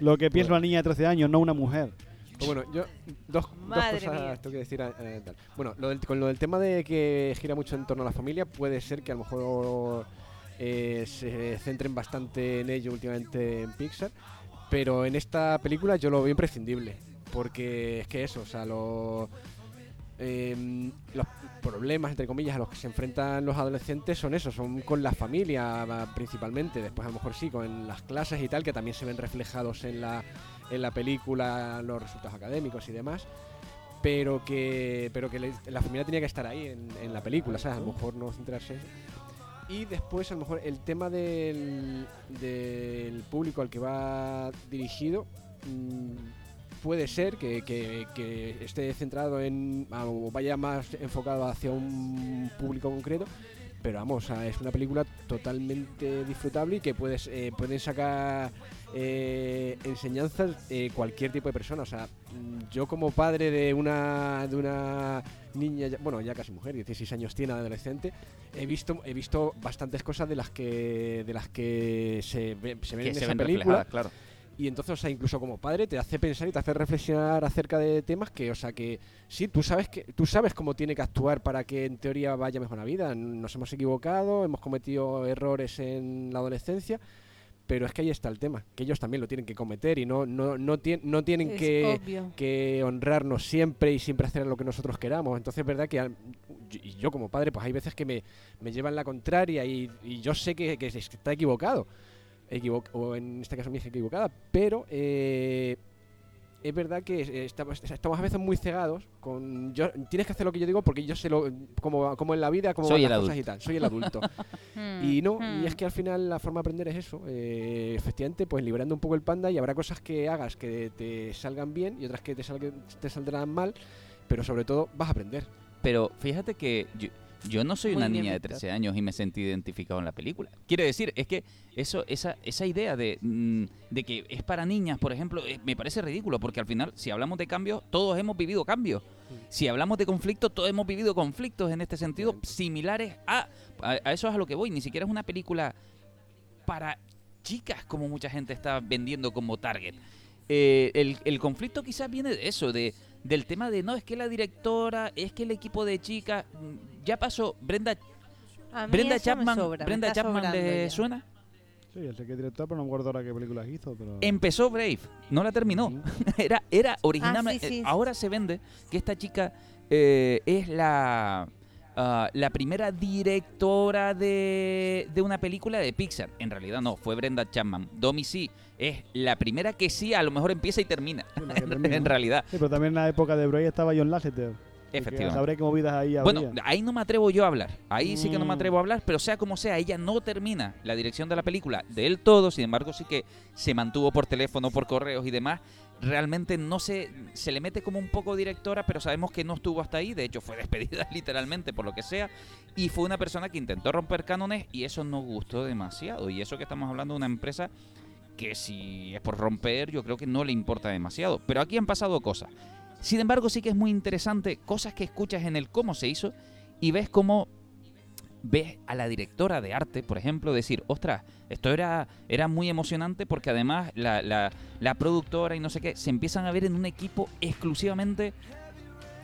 lo que piensa Bueno. una niña de 13 años, no una mujer. Pues bueno, yo dos, dos cosas mía. tengo que decir. eh, tal. Bueno, lo del- con lo del tema de que gira mucho en torno a la familia, puede ser que a lo mejor eh, se centren bastante en ello últimamente en Pixar, pero en esta película yo lo veo imprescindible, porque es que eso, o sea, em, los problemas, entre comillas, a los que se enfrentan los adolescentes son esos, son con la familia principalmente, después a lo mejor sí, con las clases y tal, que también se ven reflejados en la, en la película, los resultados académicos y demás. Pero que, pero que la familia tenía que estar ahí en, en la película, ¿sabes? A lo mejor no centrarse. Y después, a lo mejor, el tema del, del público al que va dirigido mm, puede ser que, que- que esté centrado en. ah, o vaya más enfocado hacia un público concreto. Pero vamos, es una película totalmente disfrutable y que puedes eh, pueden sacar eh, enseñanzas cualquier tipo de persona. O sea, mm, yo como padre de una de una niña, ya- bueno, ya casi mujer, 16 años tiene, adolescente, he visto he visto bastantes cosas de las que de las que se, ve- se ven que en se esa ven película. claro. Y entonces, o sea, incluso como padre te hace pensar y te hace reflexionar acerca de temas que, o sea, que sí, tú sabes que tú sabes cómo tiene que actuar para que en teoría vaya mejor la vida. Nos hemos equivocado, hemos cometido errores en la adolescencia, pero es que ahí está el tema, que ellos también lo tienen que cometer y no no no, tien- no tienen que honrarnos siempre y siempre hacer lo que nosotros queramos. Entonces es verdad que al- y yo como padre, pues hay veces que me, me llevan la contraria y, y yo sé que, que está equivocado. Equivo- o en este caso mi hija equivocada, pero eh, es verdad que eh, estamos, estamos a veces muy cegados con yo tienes que hacer lo que yo digo porque yo sé lo como, como en la vida como Soy van las cosas y tal soy el adulto *laughs* Hmm, y no, hmm. y es que al final la forma de aprender es eso. eh, efectivamente, pues liberando un poco el panda y habrá cosas que hagas que te salgan bien y otras que te, salgan, te saldrán mal, pero sobre todo vas a aprender. Pero fíjate que yo, yo no soy Muy una niña de Víctor. 13 años y me sentí identificado en la película. Quiere decir, es que eso, esa, esa idea de, mm, de que es para niñas, por ejemplo, eh, me parece ridículo, porque al final, si hablamos de cambios, todos hemos vivido cambios. Si hablamos de conflictos, todos hemos vivido conflictos en este sentido similares a, a... a eso es a lo que voy. Ni siquiera es una película para chicas como mucha gente está vendiendo como target. Eh, el, el conflicto quizás viene de eso, de del tema de no, es que la directora, es que el equipo de chicas, mm, ya pasó, Brenda, Brenda Chapman, sobra, Brenda Chapman le ya. suena? Sí, el sé que es director, pero no me acuerdo ahora qué películas hizo. Pero... Empezó Brave, no la terminó. *laughs* Era, era originalmente. Ah, sí, sí. ahora se vende que esta chica eh, es la. ah, la primera directora de, de una película de Pixar. En realidad no, fue Brenda Chapman. Domi sí, es la primera que sí, a lo mejor empieza y termina. Sí, *laughs* en realidad, Sí, pero también en la época de Bray estaba John Lasseter. Efectivamente. Sabré qué movidas ahí habría. Bueno, ahí no me atrevo yo a hablar. Ahí sí que no me Mm. atrevo a hablar, pero sea como sea, ella no termina la dirección de la película del todo. Sin embargo, sí que se mantuvo por teléfono, por correos y demás. Realmente no se, se le mete como un poco directora, pero sabemos que no estuvo hasta ahí. De hecho, fue *laughs* despedida literalmente por lo que sea. Y fue una persona que intentó romper cánones y eso no gustó demasiado. Y eso que estamos hablando de una empresa que si es por romper, yo creo que no le importa demasiado. Pero aquí han pasado cosas. Sin embargo, sí que es muy interesante cosas que escuchas en el cómo se hizo y ves cómo ves a la directora de arte, por ejemplo, decir, ostras, esto era, era muy emocionante porque además la, la- la productora y no sé qué se empiezan a ver en un equipo exclusivamente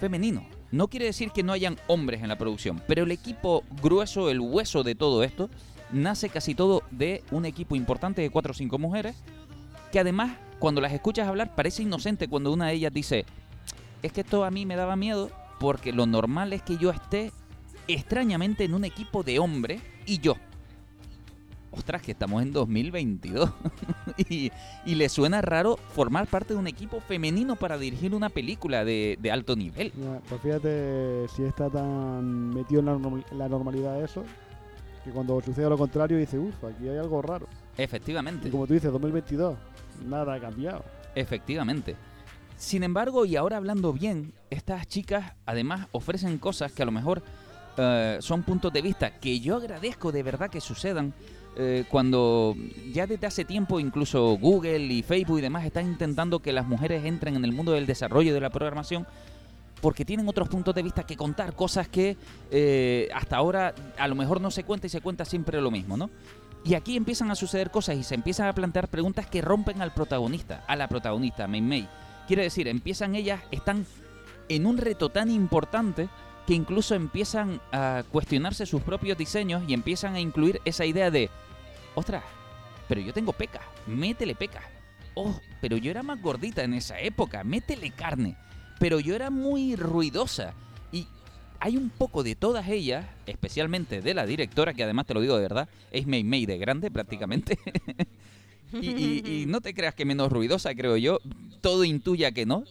femenino. No quiere decir que no hayan hombres en la producción, pero el equipo grueso, el hueso de todo esto, nace casi todo de un equipo importante de cuatro o cinco mujeres que además cuando las escuchas hablar parece inocente cuando una de ellas dice es que esto a mí me daba miedo porque lo normal es que yo esté extrañamente en un equipo de hombres y yo. Ostras, que estamos en 2022. *laughs* y, y le suena raro formar parte de un equipo femenino para dirigir una película de, de alto nivel. Pues fíjate si está tan metido en la, norm- la normalidad eso, que cuando sucede lo contrario dice, uff, aquí hay algo raro. Efectivamente. Y como tú dices, 2022, nada ha cambiado. Efectivamente. Sin embargo, y ahora hablando bien, estas chicas además ofrecen cosas que a lo mejor eh, son puntos de vista que yo agradezco de verdad que sucedan. eh, cuando ya desde hace tiempo incluso Google y Facebook y demás están intentando que las mujeres entren en el mundo del desarrollo de la programación porque tienen otros puntos de vista que contar, cosas que eh, hasta ahora a lo mejor no se cuenta y se cuenta siempre lo mismo, ¿no? Y aquí empiezan a suceder cosas y se empiezan a plantear preguntas que rompen al protagonista, a la protagonista, Mei Mei. Quiere decir, empiezan ellas, están en un reto tan importante que incluso empiezan a cuestionarse sus propios diseños y empiezan a incluir esa idea de, ostras, pero yo tengo pecas, métele pecas. Oh, pero yo era más gordita en esa época, métele carne. Pero yo era muy ruidosa. Y hay un poco de todas ellas, especialmente de la directora, que además te lo digo de verdad, es Mei Mei de grande prácticamente. *laughs* y no te creas que menos ruidosa, creo yo. Todo intuya que no.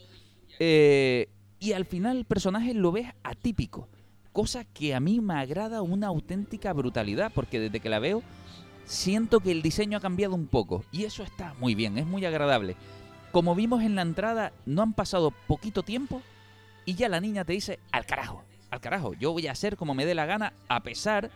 Eh, y al final el personaje lo ves atípico. cosa que a mí me agrada una auténtica brutalidad, porque desde que la veo siento que el diseño ha cambiado un poco y eso está muy bien, es muy agradable. Como vimos en la entrada, no han pasado poquito tiempo y ya la niña te dice, al carajo, al carajo, yo voy a hacer como me dé la gana, a pesar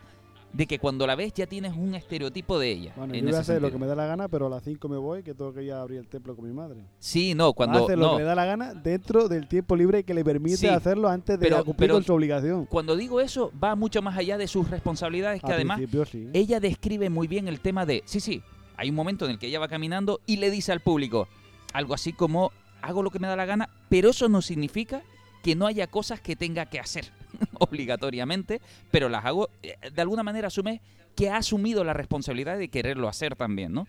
de que cuando la ves ya tienes un estereotipo de ella. Bueno, en yo voy a hacer lo que me da la gana, pero a las 5 me voy, que tengo que ir a abrir el templo con mi madre. Sí, no, cuando... Hace lo no, que me da la gana dentro del tiempo libre que le permite Sí, hacerlo antes de pero- cumplir pero- con su obligación. Cuando digo eso, va mucho más allá de sus responsabilidades, que además sí. ella describe muy bien el tema de, sí, sí, hay un momento en el que ella va caminando y le dice al público algo así como, hago lo que me da la gana, pero eso no significa que no haya cosas que tenga que hacer *laughs* obligatoriamente, pero las hago, eh, de alguna manera asume que ha asumido la responsabilidad de quererlo hacer también, ¿no?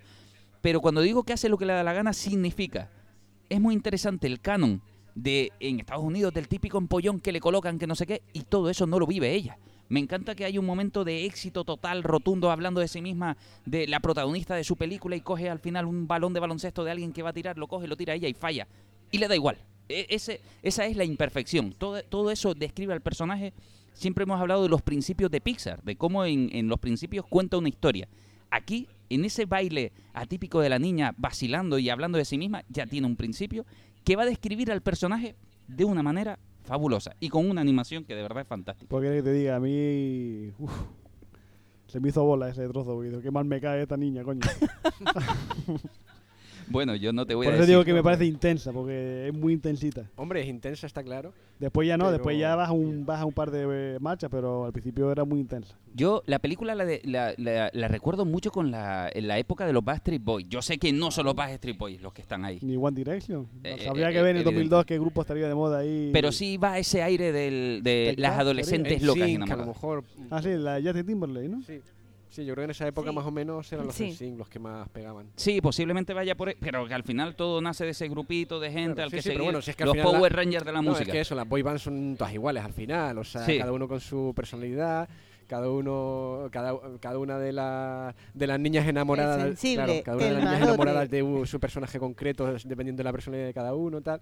Pero cuando digo que hace lo que le da la gana, significa, es muy interesante el canon de en Estados Unidos del típico empollón que le colocan que no sé qué, y todo eso no lo vive ella. Me encanta que hay un momento de éxito total, rotundo, hablando de sí misma, de la protagonista de su película y coge al final un balón de baloncesto de alguien que va a tirar, lo coge, lo tira a ella y falla. Y le da igual. E- ese, esa es la imperfección. Todo, eso describe al personaje. Siempre hemos hablado de los principios de Pixar, de cómo en, en los principios cuenta una historia. Aquí, en ese baile atípico de la niña vacilando y hablando de sí misma, ya tiene un principio que va a describir al personaje de una manera fabulosa y con una animación que de verdad es fantástica. Porque que te diga, a mí. uf, se me hizo bola ese trozo, qué mal me cae esta niña, coño. *laughs* Bueno, yo no te voy Por a eso decir. digo que me parece intensa, porque es muy intensita. Hombre, es intensa, está claro. Después ya no, Pero- después ya baja un, baja un par de eh, marchas, pero al principio era muy intensa. Yo la película la, de- la, la- la recuerdo mucho con la, en la época de los Backstreet Boys. Yo sé que no son los Backstreet Boys los que están ahí. Ni One Direction. Eh, Habría eh, que ver en el evidente. 2002 qué grupo estaría de moda ahí. Pero sí va ese aire del- de las adolescentes En locas y sync, a lo mejor. Ah, sí, la Justin Timberlake, ¿no? Sí. Sí, yo creo que en esa época Sí. más o menos eran los Sí. NSYNC los que más pegaban. Sí, posiblemente vaya por ahí, pero que al final todo nace de ese grupito de gente Claro, al sí, que seguir. bueno, si es que los final la- Power Rangers de la No, música. es que eso, las boy bands son todas iguales al final, o sea, Sí. cada uno con su personalidad, cada uno, cada, cada una de, las de las niñas enamoradas, sensible, claro, cada una de las niñas enamoradas de su personaje concreto, dependiendo de la personalidad de cada uno, tal.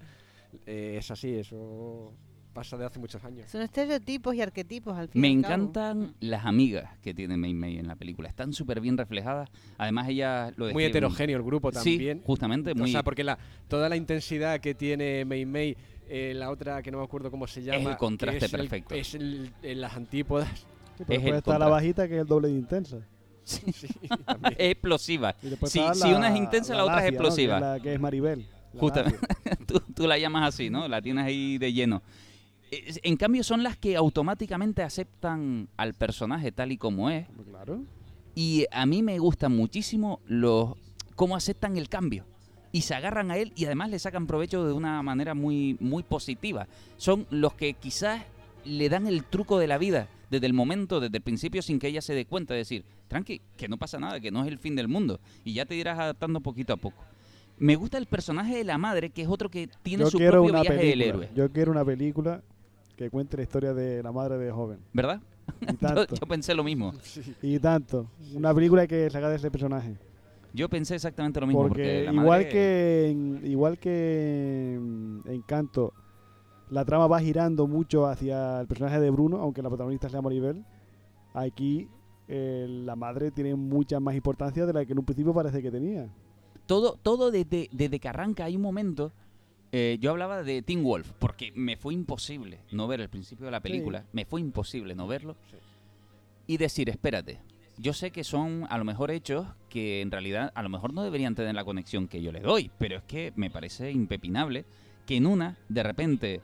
Eh, es así, eso pasa de hace muchos años. Son estereotipos y arquetipos al fin Me y al cabo. encantan las amigas que tiene Mei Mei en la película. Están súper bien reflejadas. Además, ella lo Muy heterogéneo el grupo Sí, también. justamente. O Muy, sea, porque la, toda la intensidad que tiene Mei Mei, eh, la otra que no me acuerdo cómo se llama. el que contraste es el- perfecto. es el- en las antípodas. Sí, pero Es después el está la bajita que es el doble de intensa. Sí, *laughs* también. es explosiva. Sí, está si una es intensa, la otra es Lacia, ¿no? explosiva. Que es, la, que es Maribel. la Justamente. *laughs* Tú, tú la llamas así, ¿no? La tienes ahí de lleno. En cambio, son las que automáticamente aceptan al personaje tal y como es. Claro. Y a mí me gustan muchísimo los cómo aceptan el cambio. Y se agarran a él y además le sacan provecho de una manera muy, muy positiva. Son los que quizás le dan el truco de la vida desde el momento, desde el principio, sin que ella se dé cuenta. De decir, tranqui, que no pasa nada, que no es el fin del mundo. Y ya te irás adaptando poquito a poco. Me gusta el personaje de la madre, que es otro que tiene Yo su propio viaje película. del héroe. Yo quiero una película que cuente la historia de la madre de joven. ¿Verdad? Y *laughs* Yo, tanto. yo pensé lo mismo. y tanto. Una película que saca de ese personaje. Yo pensé exactamente lo mismo. Porque, Porque la igual madre- que en, igual que en Encanto, la trama va girando mucho hacia el personaje de Bruno, aunque la protagonista sea Maribel. Aquí eh, la madre tiene mucha más importancia de la que en un principio parece que tenía. todo, todo desde, desde que arranca hay un momento. Eh, yo hablaba de Teen Wolf, porque me fue imposible no ver el principio de la película. Me fue imposible no verlo. Y decir, espérate, yo sé que son a lo mejor hechos que en realidad a lo mejor no deberían tener la conexión que yo les doy, pero es que me parece impepinable que en una, de repente,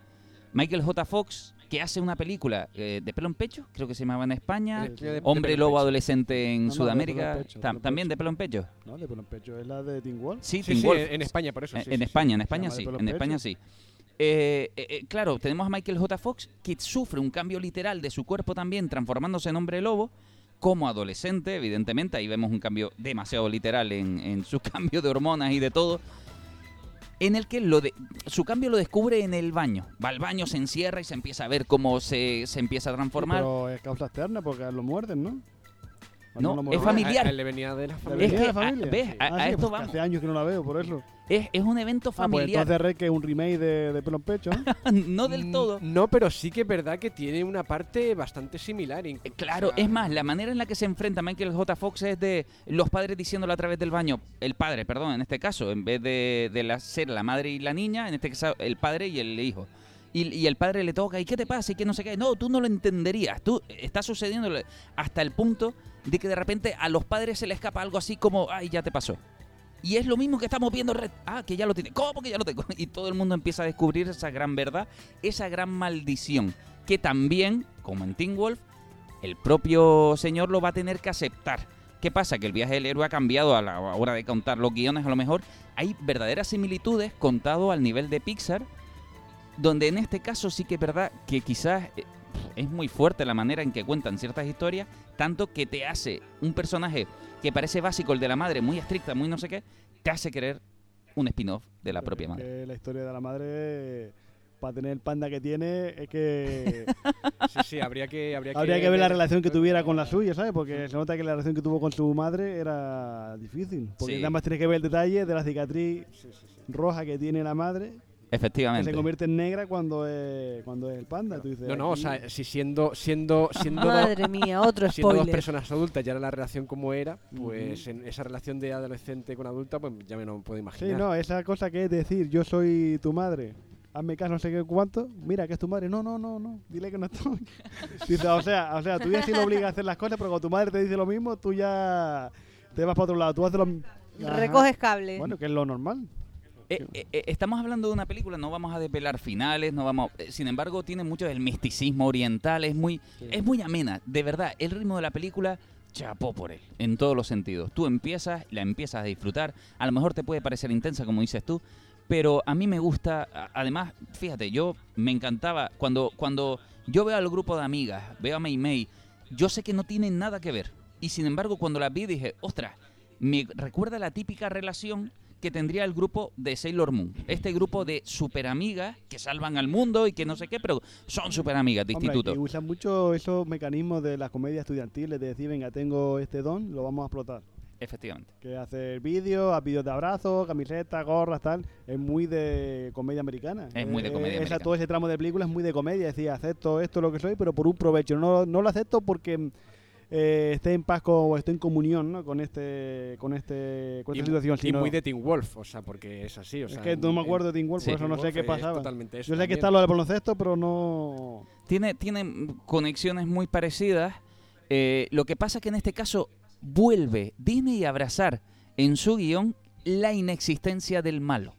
Michael J. Fox, que hace una película eh, de pelo en pecho, creo que se llamaba en España, El- Hombre Lobo adolescente en No, no, de Sudamérica, pecho, tam- también de pelo en pecho. ¿No? De pelo en pecho es la de Teen Wolf. Sí, Sí, Teen sí, Wolf. en España, por eso. En- sí, en sí, España, sí. en España sí, en España sí. Eh, eh, eh, claro, tenemos a Michael J. Fox que sufre un cambio literal de su cuerpo también, transformándose en hombre lobo, como adolescente, evidentemente. Ahí vemos un cambio demasiado literal en, en su *laughs* cambio de hormonas y de todo. En el que lo de, su cambio lo descubre en el baño. Va al baño, se encierra y se empieza a ver cómo se, se empieza a transformar. pero es causa externa porque lo muerden, ¿no? ¿O No, lo es familiar. A- a él le venía de la ¿Le familia. Es que, de la a- familia? ¿ves? A- Ah, a sí, esto pues vamos. Hace años que no la veo, por eso. Es, es un evento Ah, pues familiar, entonces Red que es un remake de, de Pelo en Pecho, ¿no? *laughs* no del todo. Mm, No, pero sí que es verdad que tiene una parte bastante similar. incluso. Eh, Claro, O sea, es más, la manera en la que se enfrenta Michael J. Fox es de los padres diciéndolo a través del baño, el padre, perdón, en este caso, en vez de, de la, ser la madre y la niña, en este caso el padre y el hijo. Y, y el padre le toca, ¿y qué te pasa? Y que no sé qué. No, tú no lo entenderías. Tú está sucediendo hasta el punto de que de repente a los padres se le escapa algo así como, ay, ya te pasó. Y es lo mismo que estamos viendo Red. Ah, que ya lo tiene. ¿Cómo que ya lo tengo? *laughs* Y todo el mundo empieza a descubrir esa gran verdad, esa gran maldición, que también, como en Teen Wolf, el propio señor lo va a tener que aceptar. ¿Qué pasa? Que el viaje del héroe ha cambiado a la hora de contar los guiones, a lo mejor. Hay verdaderas similitudes contado al nivel de Pixar, donde en este caso sí que es verdad que quizás eh, es muy fuerte la manera en que cuentan ciertas historias, tanto que te hace un personaje que parece básico, el de la madre, muy estricta, muy no sé qué, te hace querer un spin-off de la propia madre. La historia de la madre, para tener el panda que tiene, es que *laughs* Sí, sí, habría que, habría que, habría que ver la relación que tuviera con la suya, ¿sabes? Porque se nota que la relación que tuvo con su madre era difícil. Porque Sí. nada más tienes que ver el detalle de la cicatriz roja que tiene la madre, que Efectivamente. se convierte en negra cuando es, cuando es el panda. Tú dices, No, no, o sea, si siendo, siendo, siendo, dos- Madre mía, otro siendo dos personas adultas ya era la relación como era, pues en esa relación de adolescente con adulta, pues ya me lo puedo Sí, imaginar. no, esa cosa que es decir, yo soy tu madre, hazme caso, no sé qué cuánto, mira que es tu madre, no, no, no, no, dile que no estoy. *laughs* Dice, o sea, o sea, tú ya sí lo obligas a hacer las cosas, pero cuando tu madre te dice lo mismo, tú ya te vas para otro lado, tú haces lo Ajá. Recoges cable. Bueno, que es lo normal. Eh, eh, eh, estamos hablando de una película, no vamos a desvelar finales, no vamos. eh, sin embargo, tiene mucho del misticismo oriental, es muy, es muy amena, de verdad. El ritmo de la película chapó por él, en todos los sentidos. Tú empiezas, la empiezas a disfrutar. A lo mejor te puede parecer intensa, como dices tú, pero a mí me gusta. Además, fíjate, yo me encantaba cuando cuando yo veo al grupo de amigas, veo a Mei Mei, yo sé que no tienen nada que ver. Y sin embargo, cuando la vi dije, ostras, me recuerda la típica relación que tendría el grupo de Sailor Moon. Este grupo de superamigas que salvan al mundo y que no sé qué, pero son superamigas de Hombre, instituto. y usan mucho esos mecanismos de las comedias estudiantiles, de decir, venga, tengo este don, lo vamos a explotar. Efectivamente. Que hacer vídeos, vídeos de abrazos, camisetas, gorras, tal. Es muy de comedia americana. Es muy de comedia esa- americana. Todo ese tramo de películas es muy de comedia. Es decir, acepto esto, lo que soy, pero por un provecho. No, no lo acepto porque eh, esté en paz con, o esté en comunión ¿no? con este con este con Y, esta situación. y sino- muy de Teen Wolf, o sea, porque es así. O es sea, que no me acuerdo de Teen Wolf, Sí. por eso no sé qué es pasaba. totalmente eso Yo sé que está lo del baloncesto, pero no... Tiene, tiene conexiones muy parecidas. Eh, lo que pasa que en este caso vuelve Disney a abrazar en su guion la inexistencia del malo.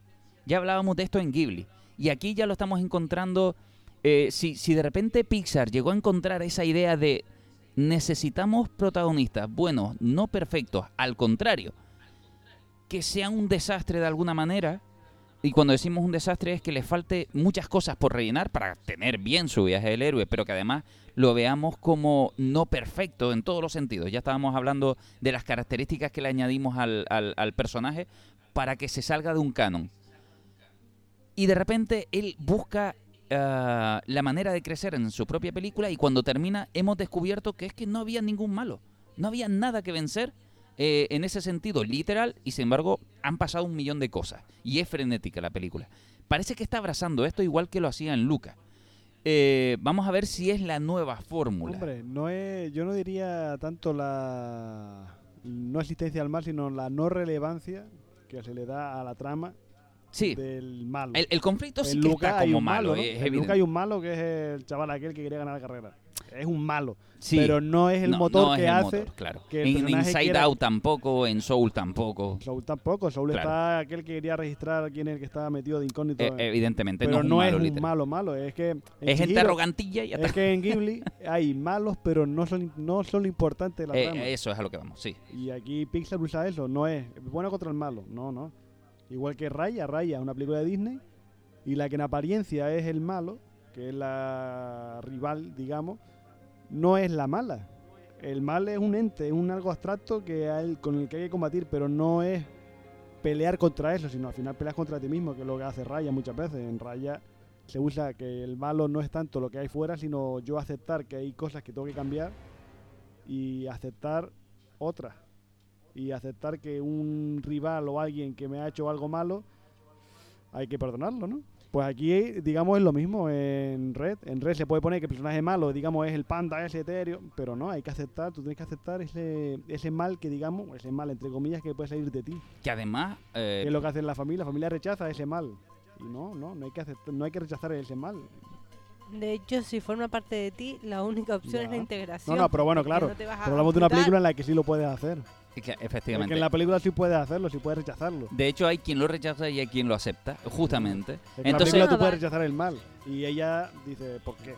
Ya hablábamos de esto en Ghibli. Y aquí ya lo estamos encontrando. eh, si, si de repente Pixar llegó a encontrar esa idea de necesitamos protagonistas buenos, no perfectos, al contrario, que sean un desastre de alguna manera. Y cuando decimos un desastre es que le falte muchas cosas por rellenar para tener bien su viaje del héroe, pero que además lo veamos como no perfecto en todos los sentidos. Ya estábamos hablando de las características que le añadimos al- al personaje para que se salga de un canon. Y de repente él busca ah, la manera de crecer en su propia película y cuando termina hemos descubierto que es que no había ningún malo, no había nada que vencer eh, en ese sentido literal y sin embargo han pasado un millón de cosas y es frenética la película. Parece que está abrazando esto igual que lo hacía en Luca. Eh, vamos a ver si es la nueva fórmula. No yo no diría tanto la no existencia del mal, sino la no relevancia que se le da a la trama sí, del malo. el, el conflicto sí en que Luca está hay como un malo, malo, ¿no? es En Luca hay un malo que es el chaval aquel que quería ganar la carrera. Es un malo, Sí. pero no es el No, motor no es que el hace motor, claro. que el en Inside quiera- Out tampoco, en Soul tampoco. Soul tampoco. Soul Claro. está aquel que quería registrar quién es el que estaba metido de incógnito. Eh, evidentemente pero no es un malo, un malo malo. Es que Es gente arrogantilla y. Es que en *laughs* Ghibli hay malos, pero no son, no son lo importante de la Eh, trama. eso es a lo que vamos, sí. Y aquí Pixar usa eso, no es bueno contra el malo, no, no. Igual que Raya, Raya es una película de Disney y la que en apariencia es el malo, que es la rival, digamos, no es la mala. El mal es un ente, es un algo abstracto que hay, con el que hay que combatir, pero no es pelear contra eso, sino al final peleas contra ti mismo, que es lo que hace Raya muchas veces. En Raya se usa que el malo no es tanto lo que hay fuera, sino yo aceptar que hay cosas que tengo que cambiar y aceptar otras. Y aceptar que un rival o alguien que me ha hecho algo malo hay que perdonarlo, ¿no? Pues aquí, digamos, es lo mismo en Red. En Red se puede poner que el personaje malo, digamos, es el panda, ese etéreo, pero no, hay que aceptar, tú tienes que aceptar ese, ese mal que, digamos, ese mal, entre comillas, que puede salir de ti. Que además, eh, Que es lo que hace la familia, la familia rechaza ese mal. Y no, no, no hay que, aceptar- no hay que rechazar ese mal. De hecho, si forma parte de ti, la única opción es la integración. No, no, pero bueno, claro. no Pero hablamos de una película en la que sí lo puedes hacer. Que Porque efectivamente. en la película sí puedes hacerlo, sí puedes rechazarlo. De hecho, hay quien lo rechaza y hay quien lo acepta, justamente. En la Entonces, película tú puedes rechazar el mal. Y ella dice, ¿por qué?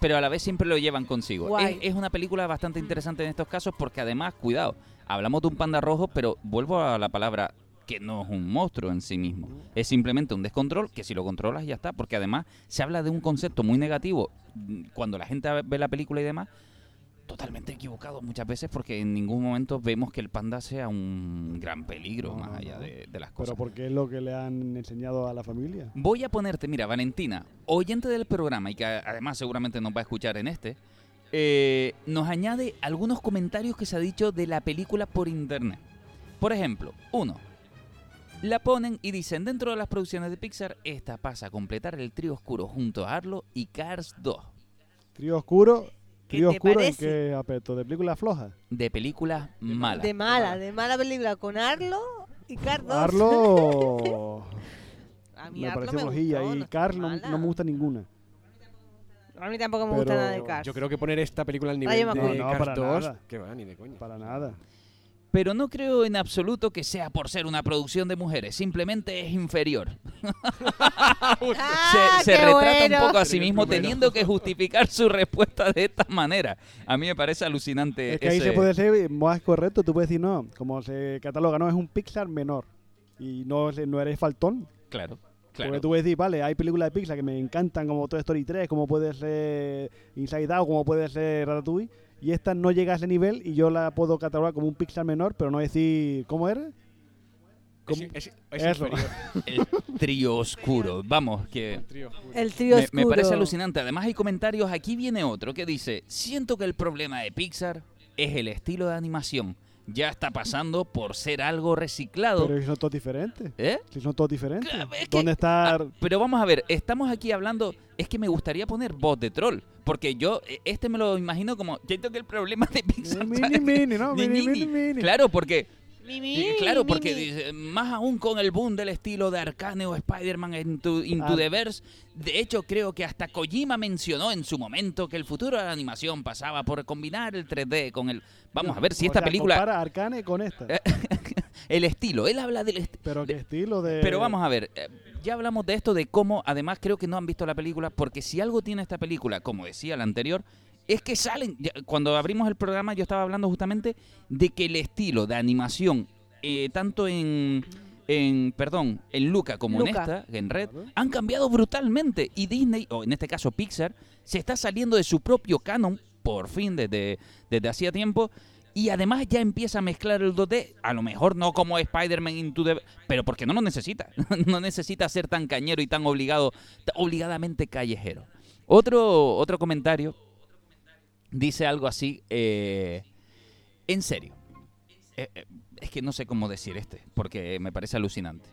pero a la vez siempre lo llevan consigo. Es, es una película bastante interesante en estos casos porque además, cuidado, hablamos de un panda rojo, pero vuelvo a la palabra que no es un monstruo en sí mismo. Es simplemente un descontrol que si lo controlas ya está, porque además se habla de un concepto muy negativo mm, cuando la gente ve la película y demás, totalmente equivocado muchas veces porque en ningún momento vemos que el panda sea un gran peligro No, más no, allá no. de, de las cosas. Pero porque es lo que le han enseñado a la familia. Voy a ponerte, mira, Valentina, oyente del programa y que además seguramente nos va a escuchar en este, eh, nos añade algunos comentarios que se ha dicho de la película por internet. Por ejemplo, uno, la ponen y dicen, dentro de las producciones de Pixar, esta pasa a completar el trío oscuro junto a Arlo y Cars 2, Trío oscuro. ¿Qué Trío te oscuro en parece? qué aspecto? ¿De película floja? de películas malas. De mala, de mala película con Arlo y Carlos. Arlo *laughs* a mí me Arlo parece me flojilla gustó, y no Carl no, mala. no me gusta ninguna. A mí tampoco me gusta nada de Pero Cars. Yo creo que poner esta película al nivel Rayo de. No, no, Cars para 2, nada. que va, ni de coña. Para nada. Pero no creo en absoluto que sea por ser una producción de mujeres, simplemente es inferior. *laughs* ¡Ah, se, se retrata bueno! un poco a sí mismo teniendo que justificar su respuesta de esta manera. A mí me parece alucinante. Es que ahí ese- se puede ser más correcto. Tú puedes decir, no, como se cataloga, no, es un Pixar menor. Y no, no eres faltón. Claro, claro. Porque tú puedes decir, vale, hay películas de Pixar que me encantan, como Toy Story 3, como puede ser Inside Out, como puede ser Ratatouille. Y esta no llega a ese nivel y yo la puedo catalogar como un Pixar menor, pero no decir, ¿cómo era? Es, ¿Cómo? es- es. El trío oscuro. Vamos, que Trío oscuro. El trío me, oscuro. me parece alucinante. Además hay comentarios. Aquí viene otro que dice, siento que el problema de Pixar es el estilo de animación. Ya está pasando por ser algo reciclado. Pero si son todos diferentes. ¿Eh? Si son todos diferentes. Claro, es que- ¿Dónde está? Ah, pero vamos a ver, estamos aquí hablando. Es que me gustaría poner voz de troll. Porque yo, eh, este me lo imagino como. Siento que el problema de Pixar. mini, mini, ¿no? *laughs* Ni Mini, mini. mini, mini. Claro, porque. Mimi, claro, porque dice, más aún con el boom del estilo de Arcane o Spider-Man Into, Into Ah. the Verse. De hecho, creo que hasta Kojima mencionó en su momento que el futuro de la animación pasaba por combinar el 3D con el. Vamos a ver si O esta sea, película. Compara Arcane con esta. *laughs* El estilo, él habla del estilo. Pero qué estilo de. Pero vamos a ver, eh, ya hablamos de esto, de cómo, además creo que no han visto la película, porque si algo tiene esta película, como decía la anterior, es que salen, cuando abrimos el programa yo estaba hablando justamente de que el estilo de animación, eh, tanto en, en, perdón, en Luca como en esta, en Red, han cambiado brutalmente y Disney, o en este caso Pixar, se está saliendo de su propio canon, por fin, desde, desde hacía tiempo, y además ya empieza a mezclar el 2D, a lo mejor no como Spider-Man Into the... Pero porque no lo necesita. *laughs* no necesita ser tan cañero y tan obligado, obligadamente callejero. Otro, otro comentario dice algo así, eh, en serio. Eh, eh, es que no sé cómo decir este, porque me parece alucinante.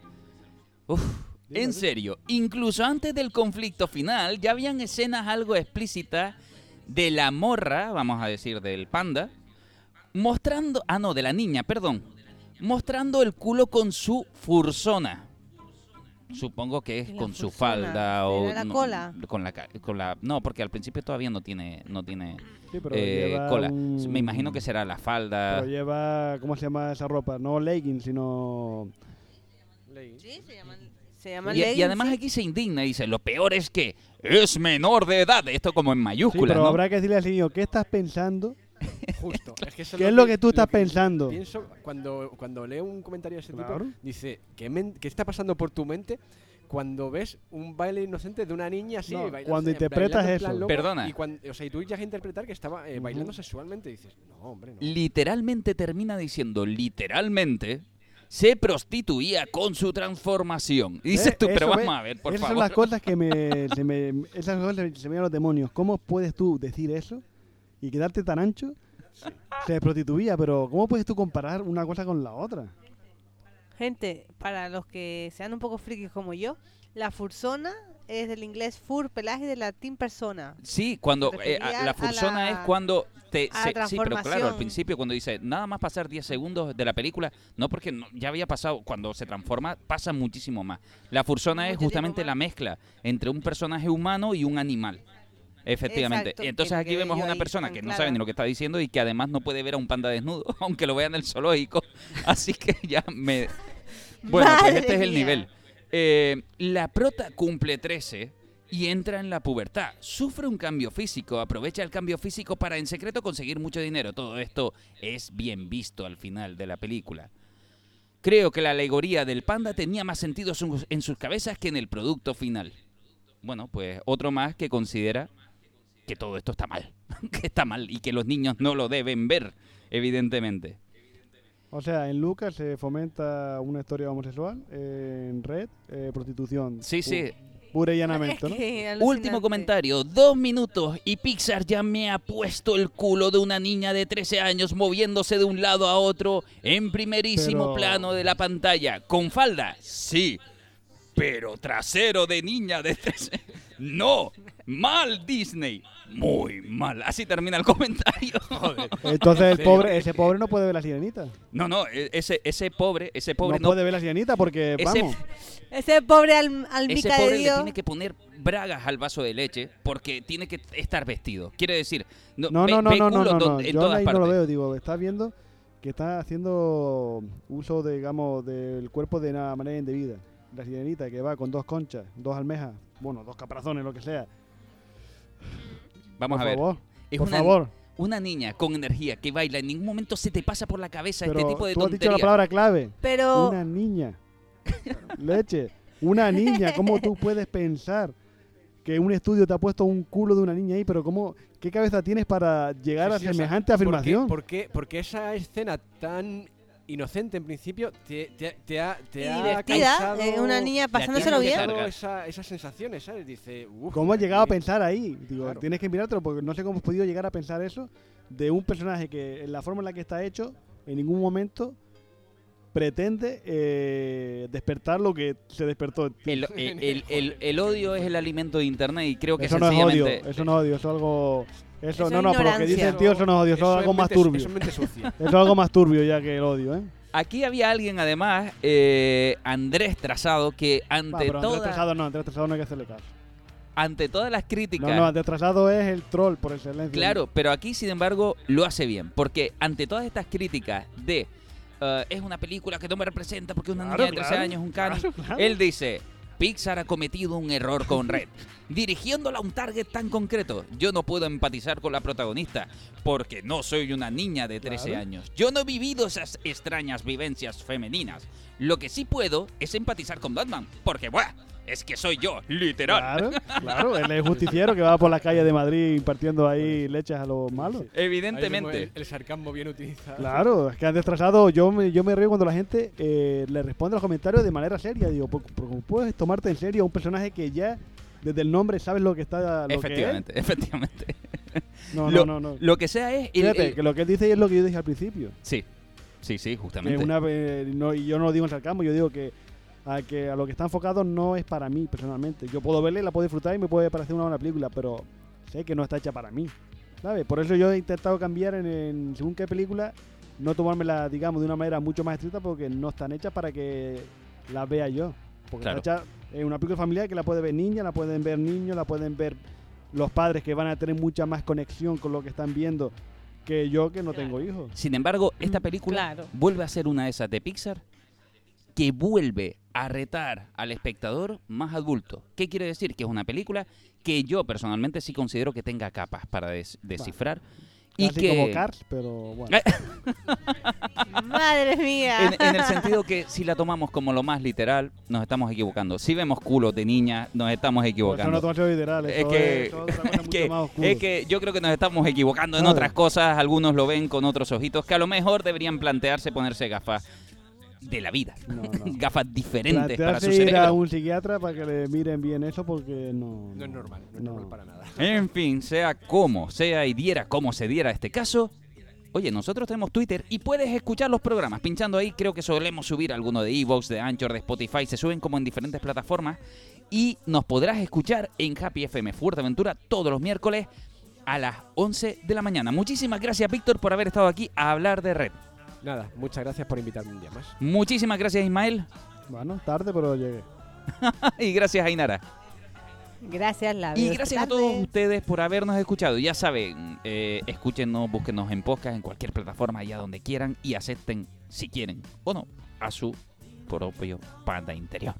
Uf, en serio, incluso antes del conflicto final ya habían escenas algo explícitas de la morra, vamos a decir, del panda, mostrando, ah no, de la niña, perdón, mostrando el culo con su fursona. Supongo que es ¿La con su falda o ¿Será la no, cola? con la ca- con la no, porque al principio todavía no tiene no tiene Sí, pero eh, cola. un- Me imagino que será la falda. Pero lleva. ¿Cómo se llama esa ropa? No leggings, sino. Sí, se llaman, se Y, y leggings, además sí. aquí se indigna y dice, lo peor es que es menor de edad. Esto como en Sí, mayúsculas, pero ¿no? habrá que decirle al niño, ¿qué estás pensando? Justo. *laughs* Es que eso ¿Qué es lo que tú estás pensando? Pienso cuando, cuando leo un comentario de ese Claro. tipo, dice, ¿qué, men- ¿qué está pasando por tu mente cuando ves un baile inocente de una niña así? No, bailando- cuando interpretas eso. loco, Perdona. Y, cuando, o sea, y tú llegas a interpretar que estaba eh, bailando sexualmente y dices, no, hombre, no. Literalmente termina diciendo, literalmente, se prostituía con su transformación. Y dices Eh, tú, pero vamos a ver, por Esas favor. *laughs* son las cosas que me, se me. Esas cosas se me dan los demonios. ¿Cómo puedes tú decir eso y quedarte tan ancho? Se prostituía, pero ¿cómo puedes tú comparar una cosa con la otra? Gente, para los que sean un poco frikis como yo, La fursona es del inglés fur, pelaje, de latín persona. Sí, cuando eh, a- la a fursona la- es cuando te a la se- sí, pero claro, al principio cuando dice nada más pasar 10 segundos de la película, no porque no- ya había pasado cuando se transforma pasa muchísimo más. La fursona es justamente la mezcla entre un personaje humano y un animal. Efectivamente. Exacto, Y entonces aquí vemos a una ahí persona que no sabe ni lo que está diciendo y que además no puede ver a un panda desnudo, *laughs* aunque lo vea en el zoológico. Así que ya me... *laughs* Bueno, pues este es el mía. nivel. Eh, la prota cumple 13 y entra en la pubertad. Sufre un cambio físico, aprovecha el cambio físico para en secreto conseguir mucho dinero. Todo esto es bien visto al final de la película. Creo que la alegoría del panda tenía más sentido en sus cabezas que en el producto final. Bueno, pues otro más que considera que todo esto está mal, *laughs* que está mal y que los niños no lo deben ver, evidentemente. O sea, en Lucas se fomenta una historia homosexual, en Red, eh, prostitución. Sí, sí, pu- Pura y llanamente, ¿no? Último comentario, dos minutos y Pixar ya me ha puesto el culo de una niña de 13 años moviéndose de un lado a otro en primerísimo Pero- plano de la pantalla. ¿Con falda? Sí. Pero trasero de niña de 13. No. Mal Disney. Muy mal. Así termina el comentario. Entonces el pobre, ese pobre no puede ver la sirenita. No, no, e- ese, ese pobre, ese pobre no, no. puede ver la sirenita porque, Ese- vamos, Ese pobre al, ese almica de pobre le tiene que poner bragas al vaso de leche porque tiene que estar vestido. Quiere decir, no, no, ve- no, no, ve no, no, Yo todas ahí no lo partes. veo, digo, estás viendo que está haciendo uso, de, digamos, del cuerpo de una manera indebida. La sirenita que va con dos conchas, dos almejas, bueno, dos caparazones, lo que sea. Vamos por a ver. favor, Es por una, favor. una niña con energía que baila, en ningún momento se te pasa por la cabeza este Pero tipo de tú has dicho tontería. la palabra clave. Pero Una niña. Leche. Una niña. ¿Cómo tú puedes pensar que un estudio te ha puesto un culo de una niña ahí? Pero ¿cómo, ¿qué cabeza tienes para llegar Sí, a sí, o sea, semejante ¿por qué- afirmación? ¿por qué, por qué esa escena tan inocente en principio te, te, te ha, te y ha divertida, causado- eh, una niña pasándoselo bien. esa- esas sensaciones, ¿sabes? Dice, "Uf, ¿Cómo has llegado a pensar ahí? Digo, Claro. tienes que mirártelo porque no sé cómo has podido llegar a pensar eso de un personaje que en la forma en la que está hecho en ningún momento pretende eh, despertar lo que se despertó. en ti. El, el- *laughs* el- el- el odio es el alimento de internet y creo que Eso no es odio, eso no es odio, eso es algo... Eso, Eso no, es no, por lo que dice el tío, eso no es odio, eso, es algo es más turbio. Eso es mente sucia. *laughs* Eso es algo más turbio ya que el odio, ¿eh? aquí había alguien además, eh, Andrés Trazado, que ante pero Andrés todas Trazado no, Andrés Trazado no hay que hacerle caso. ante todas las No, críticas no, Andrés Trazado es el troll por excelencia. Claro, pero aquí, sin embargo, lo hace bien. Porque ante todas estas críticas de eh, es una película que no me representa porque una Claro, niña de 13 claro, años, un claro. Él dice: Pixar ha cometido un error con Red, *laughs* dirigiéndola a un target tan concreto. Yo no puedo empatizar con la protagonista porque no soy una niña de 13 Claro. años. Yo no he vivido esas extrañas vivencias femeninas. Lo que sí puedo es empatizar con Batman porque, ¡buah! Es que soy yo, literal. Claro, *laughs* claro, él es justiciero que va por las calles de Madrid impartiendo ahí leches a los malos. Evidentemente. El, el sarcasmo bien utilizado. Claro, es que Andrés Trazado, yo me, yo me río cuando la gente eh, le responde a los comentarios de manera seria. Digo, ¿por- por- ¿cómo puedes tomarte en serio a un personaje que ya desde el nombre sabes lo que está. Lo Efectivamente, efectivamente. Que es? *laughs* No, lo, no, no. no. lo que sea es. el- Fíjate, el- que lo que él dice es lo que yo dije al principio. Sí, sí, sí, justamente. una, eh, no, y yo no lo digo en sarcasmo, yo digo que a, que a lo que está enfocado no es para mí personalmente. Yo puedo verla y la puedo disfrutar y me puede parecer una buena película, pero sé que no está hecha para mí. ¿Sabes? Por eso yo he intentado cambiar en, en según qué película, no tomármela, digamos, de una manera mucho más estricta porque no están hechas para que las vea yo. Porque Claro. está hecha es una película familiar que la puede ver niña, la pueden ver niños, la pueden ver los padres que van a tener mucha más conexión con lo que están viendo que yo que no tengo hijos. Sin embargo, esta película Claro. vuelve a ser una de esas de Pixar que vuelve a retar al espectador más adulto. ¿Qué quiere decir? Que es una película que yo personalmente sí considero que tenga capas para des- descifrar. Y que, como Cars, pero bueno. *laughs* Madre mía. en, en el sentido que si la tomamos como lo más literal, nos estamos equivocando. Si vemos culos de niña, nos estamos Pues eso no equivocando. literal, Es eso que- es *laughs* que, es que yo creo que nos estamos equivocando en otras cosas. Algunos lo ven con otros ojitos que a lo mejor deberían plantearse ponerse gafas de la vida. No, no. *laughs* gafas diferentes para su ir a cerebro. un psiquiatra para que le miren bien eso porque no... No es normal, no es No. normal para nada. En fin, sea como sea y diera como se diera este caso. Oye, nosotros tenemos Twitter y puedes escuchar los programas pinchando ahí. Creo que solemos subir alguno de Evox, de Anchor, de Spotify. Se suben como en diferentes plataformas. y nos podrás escuchar en Happy FM Fuerteventura todos los miércoles a las 11 de la mañana. Muchísimas gracias, Víctor, por haber estado aquí a hablar de red. Nada, muchas gracias por invitarme un día más. Muchísimas gracias, Ismael. Bueno, tarde, pero llegué. *laughs* y gracias, Ainara. Gracias, la Y gracias a todos ustedes por habernos escuchado. Ya saben, eh, escúchenos, búsquenos en podcast, en cualquier plataforma, allá donde quieran, y acepten, si quieren o no, a su propio panda interior.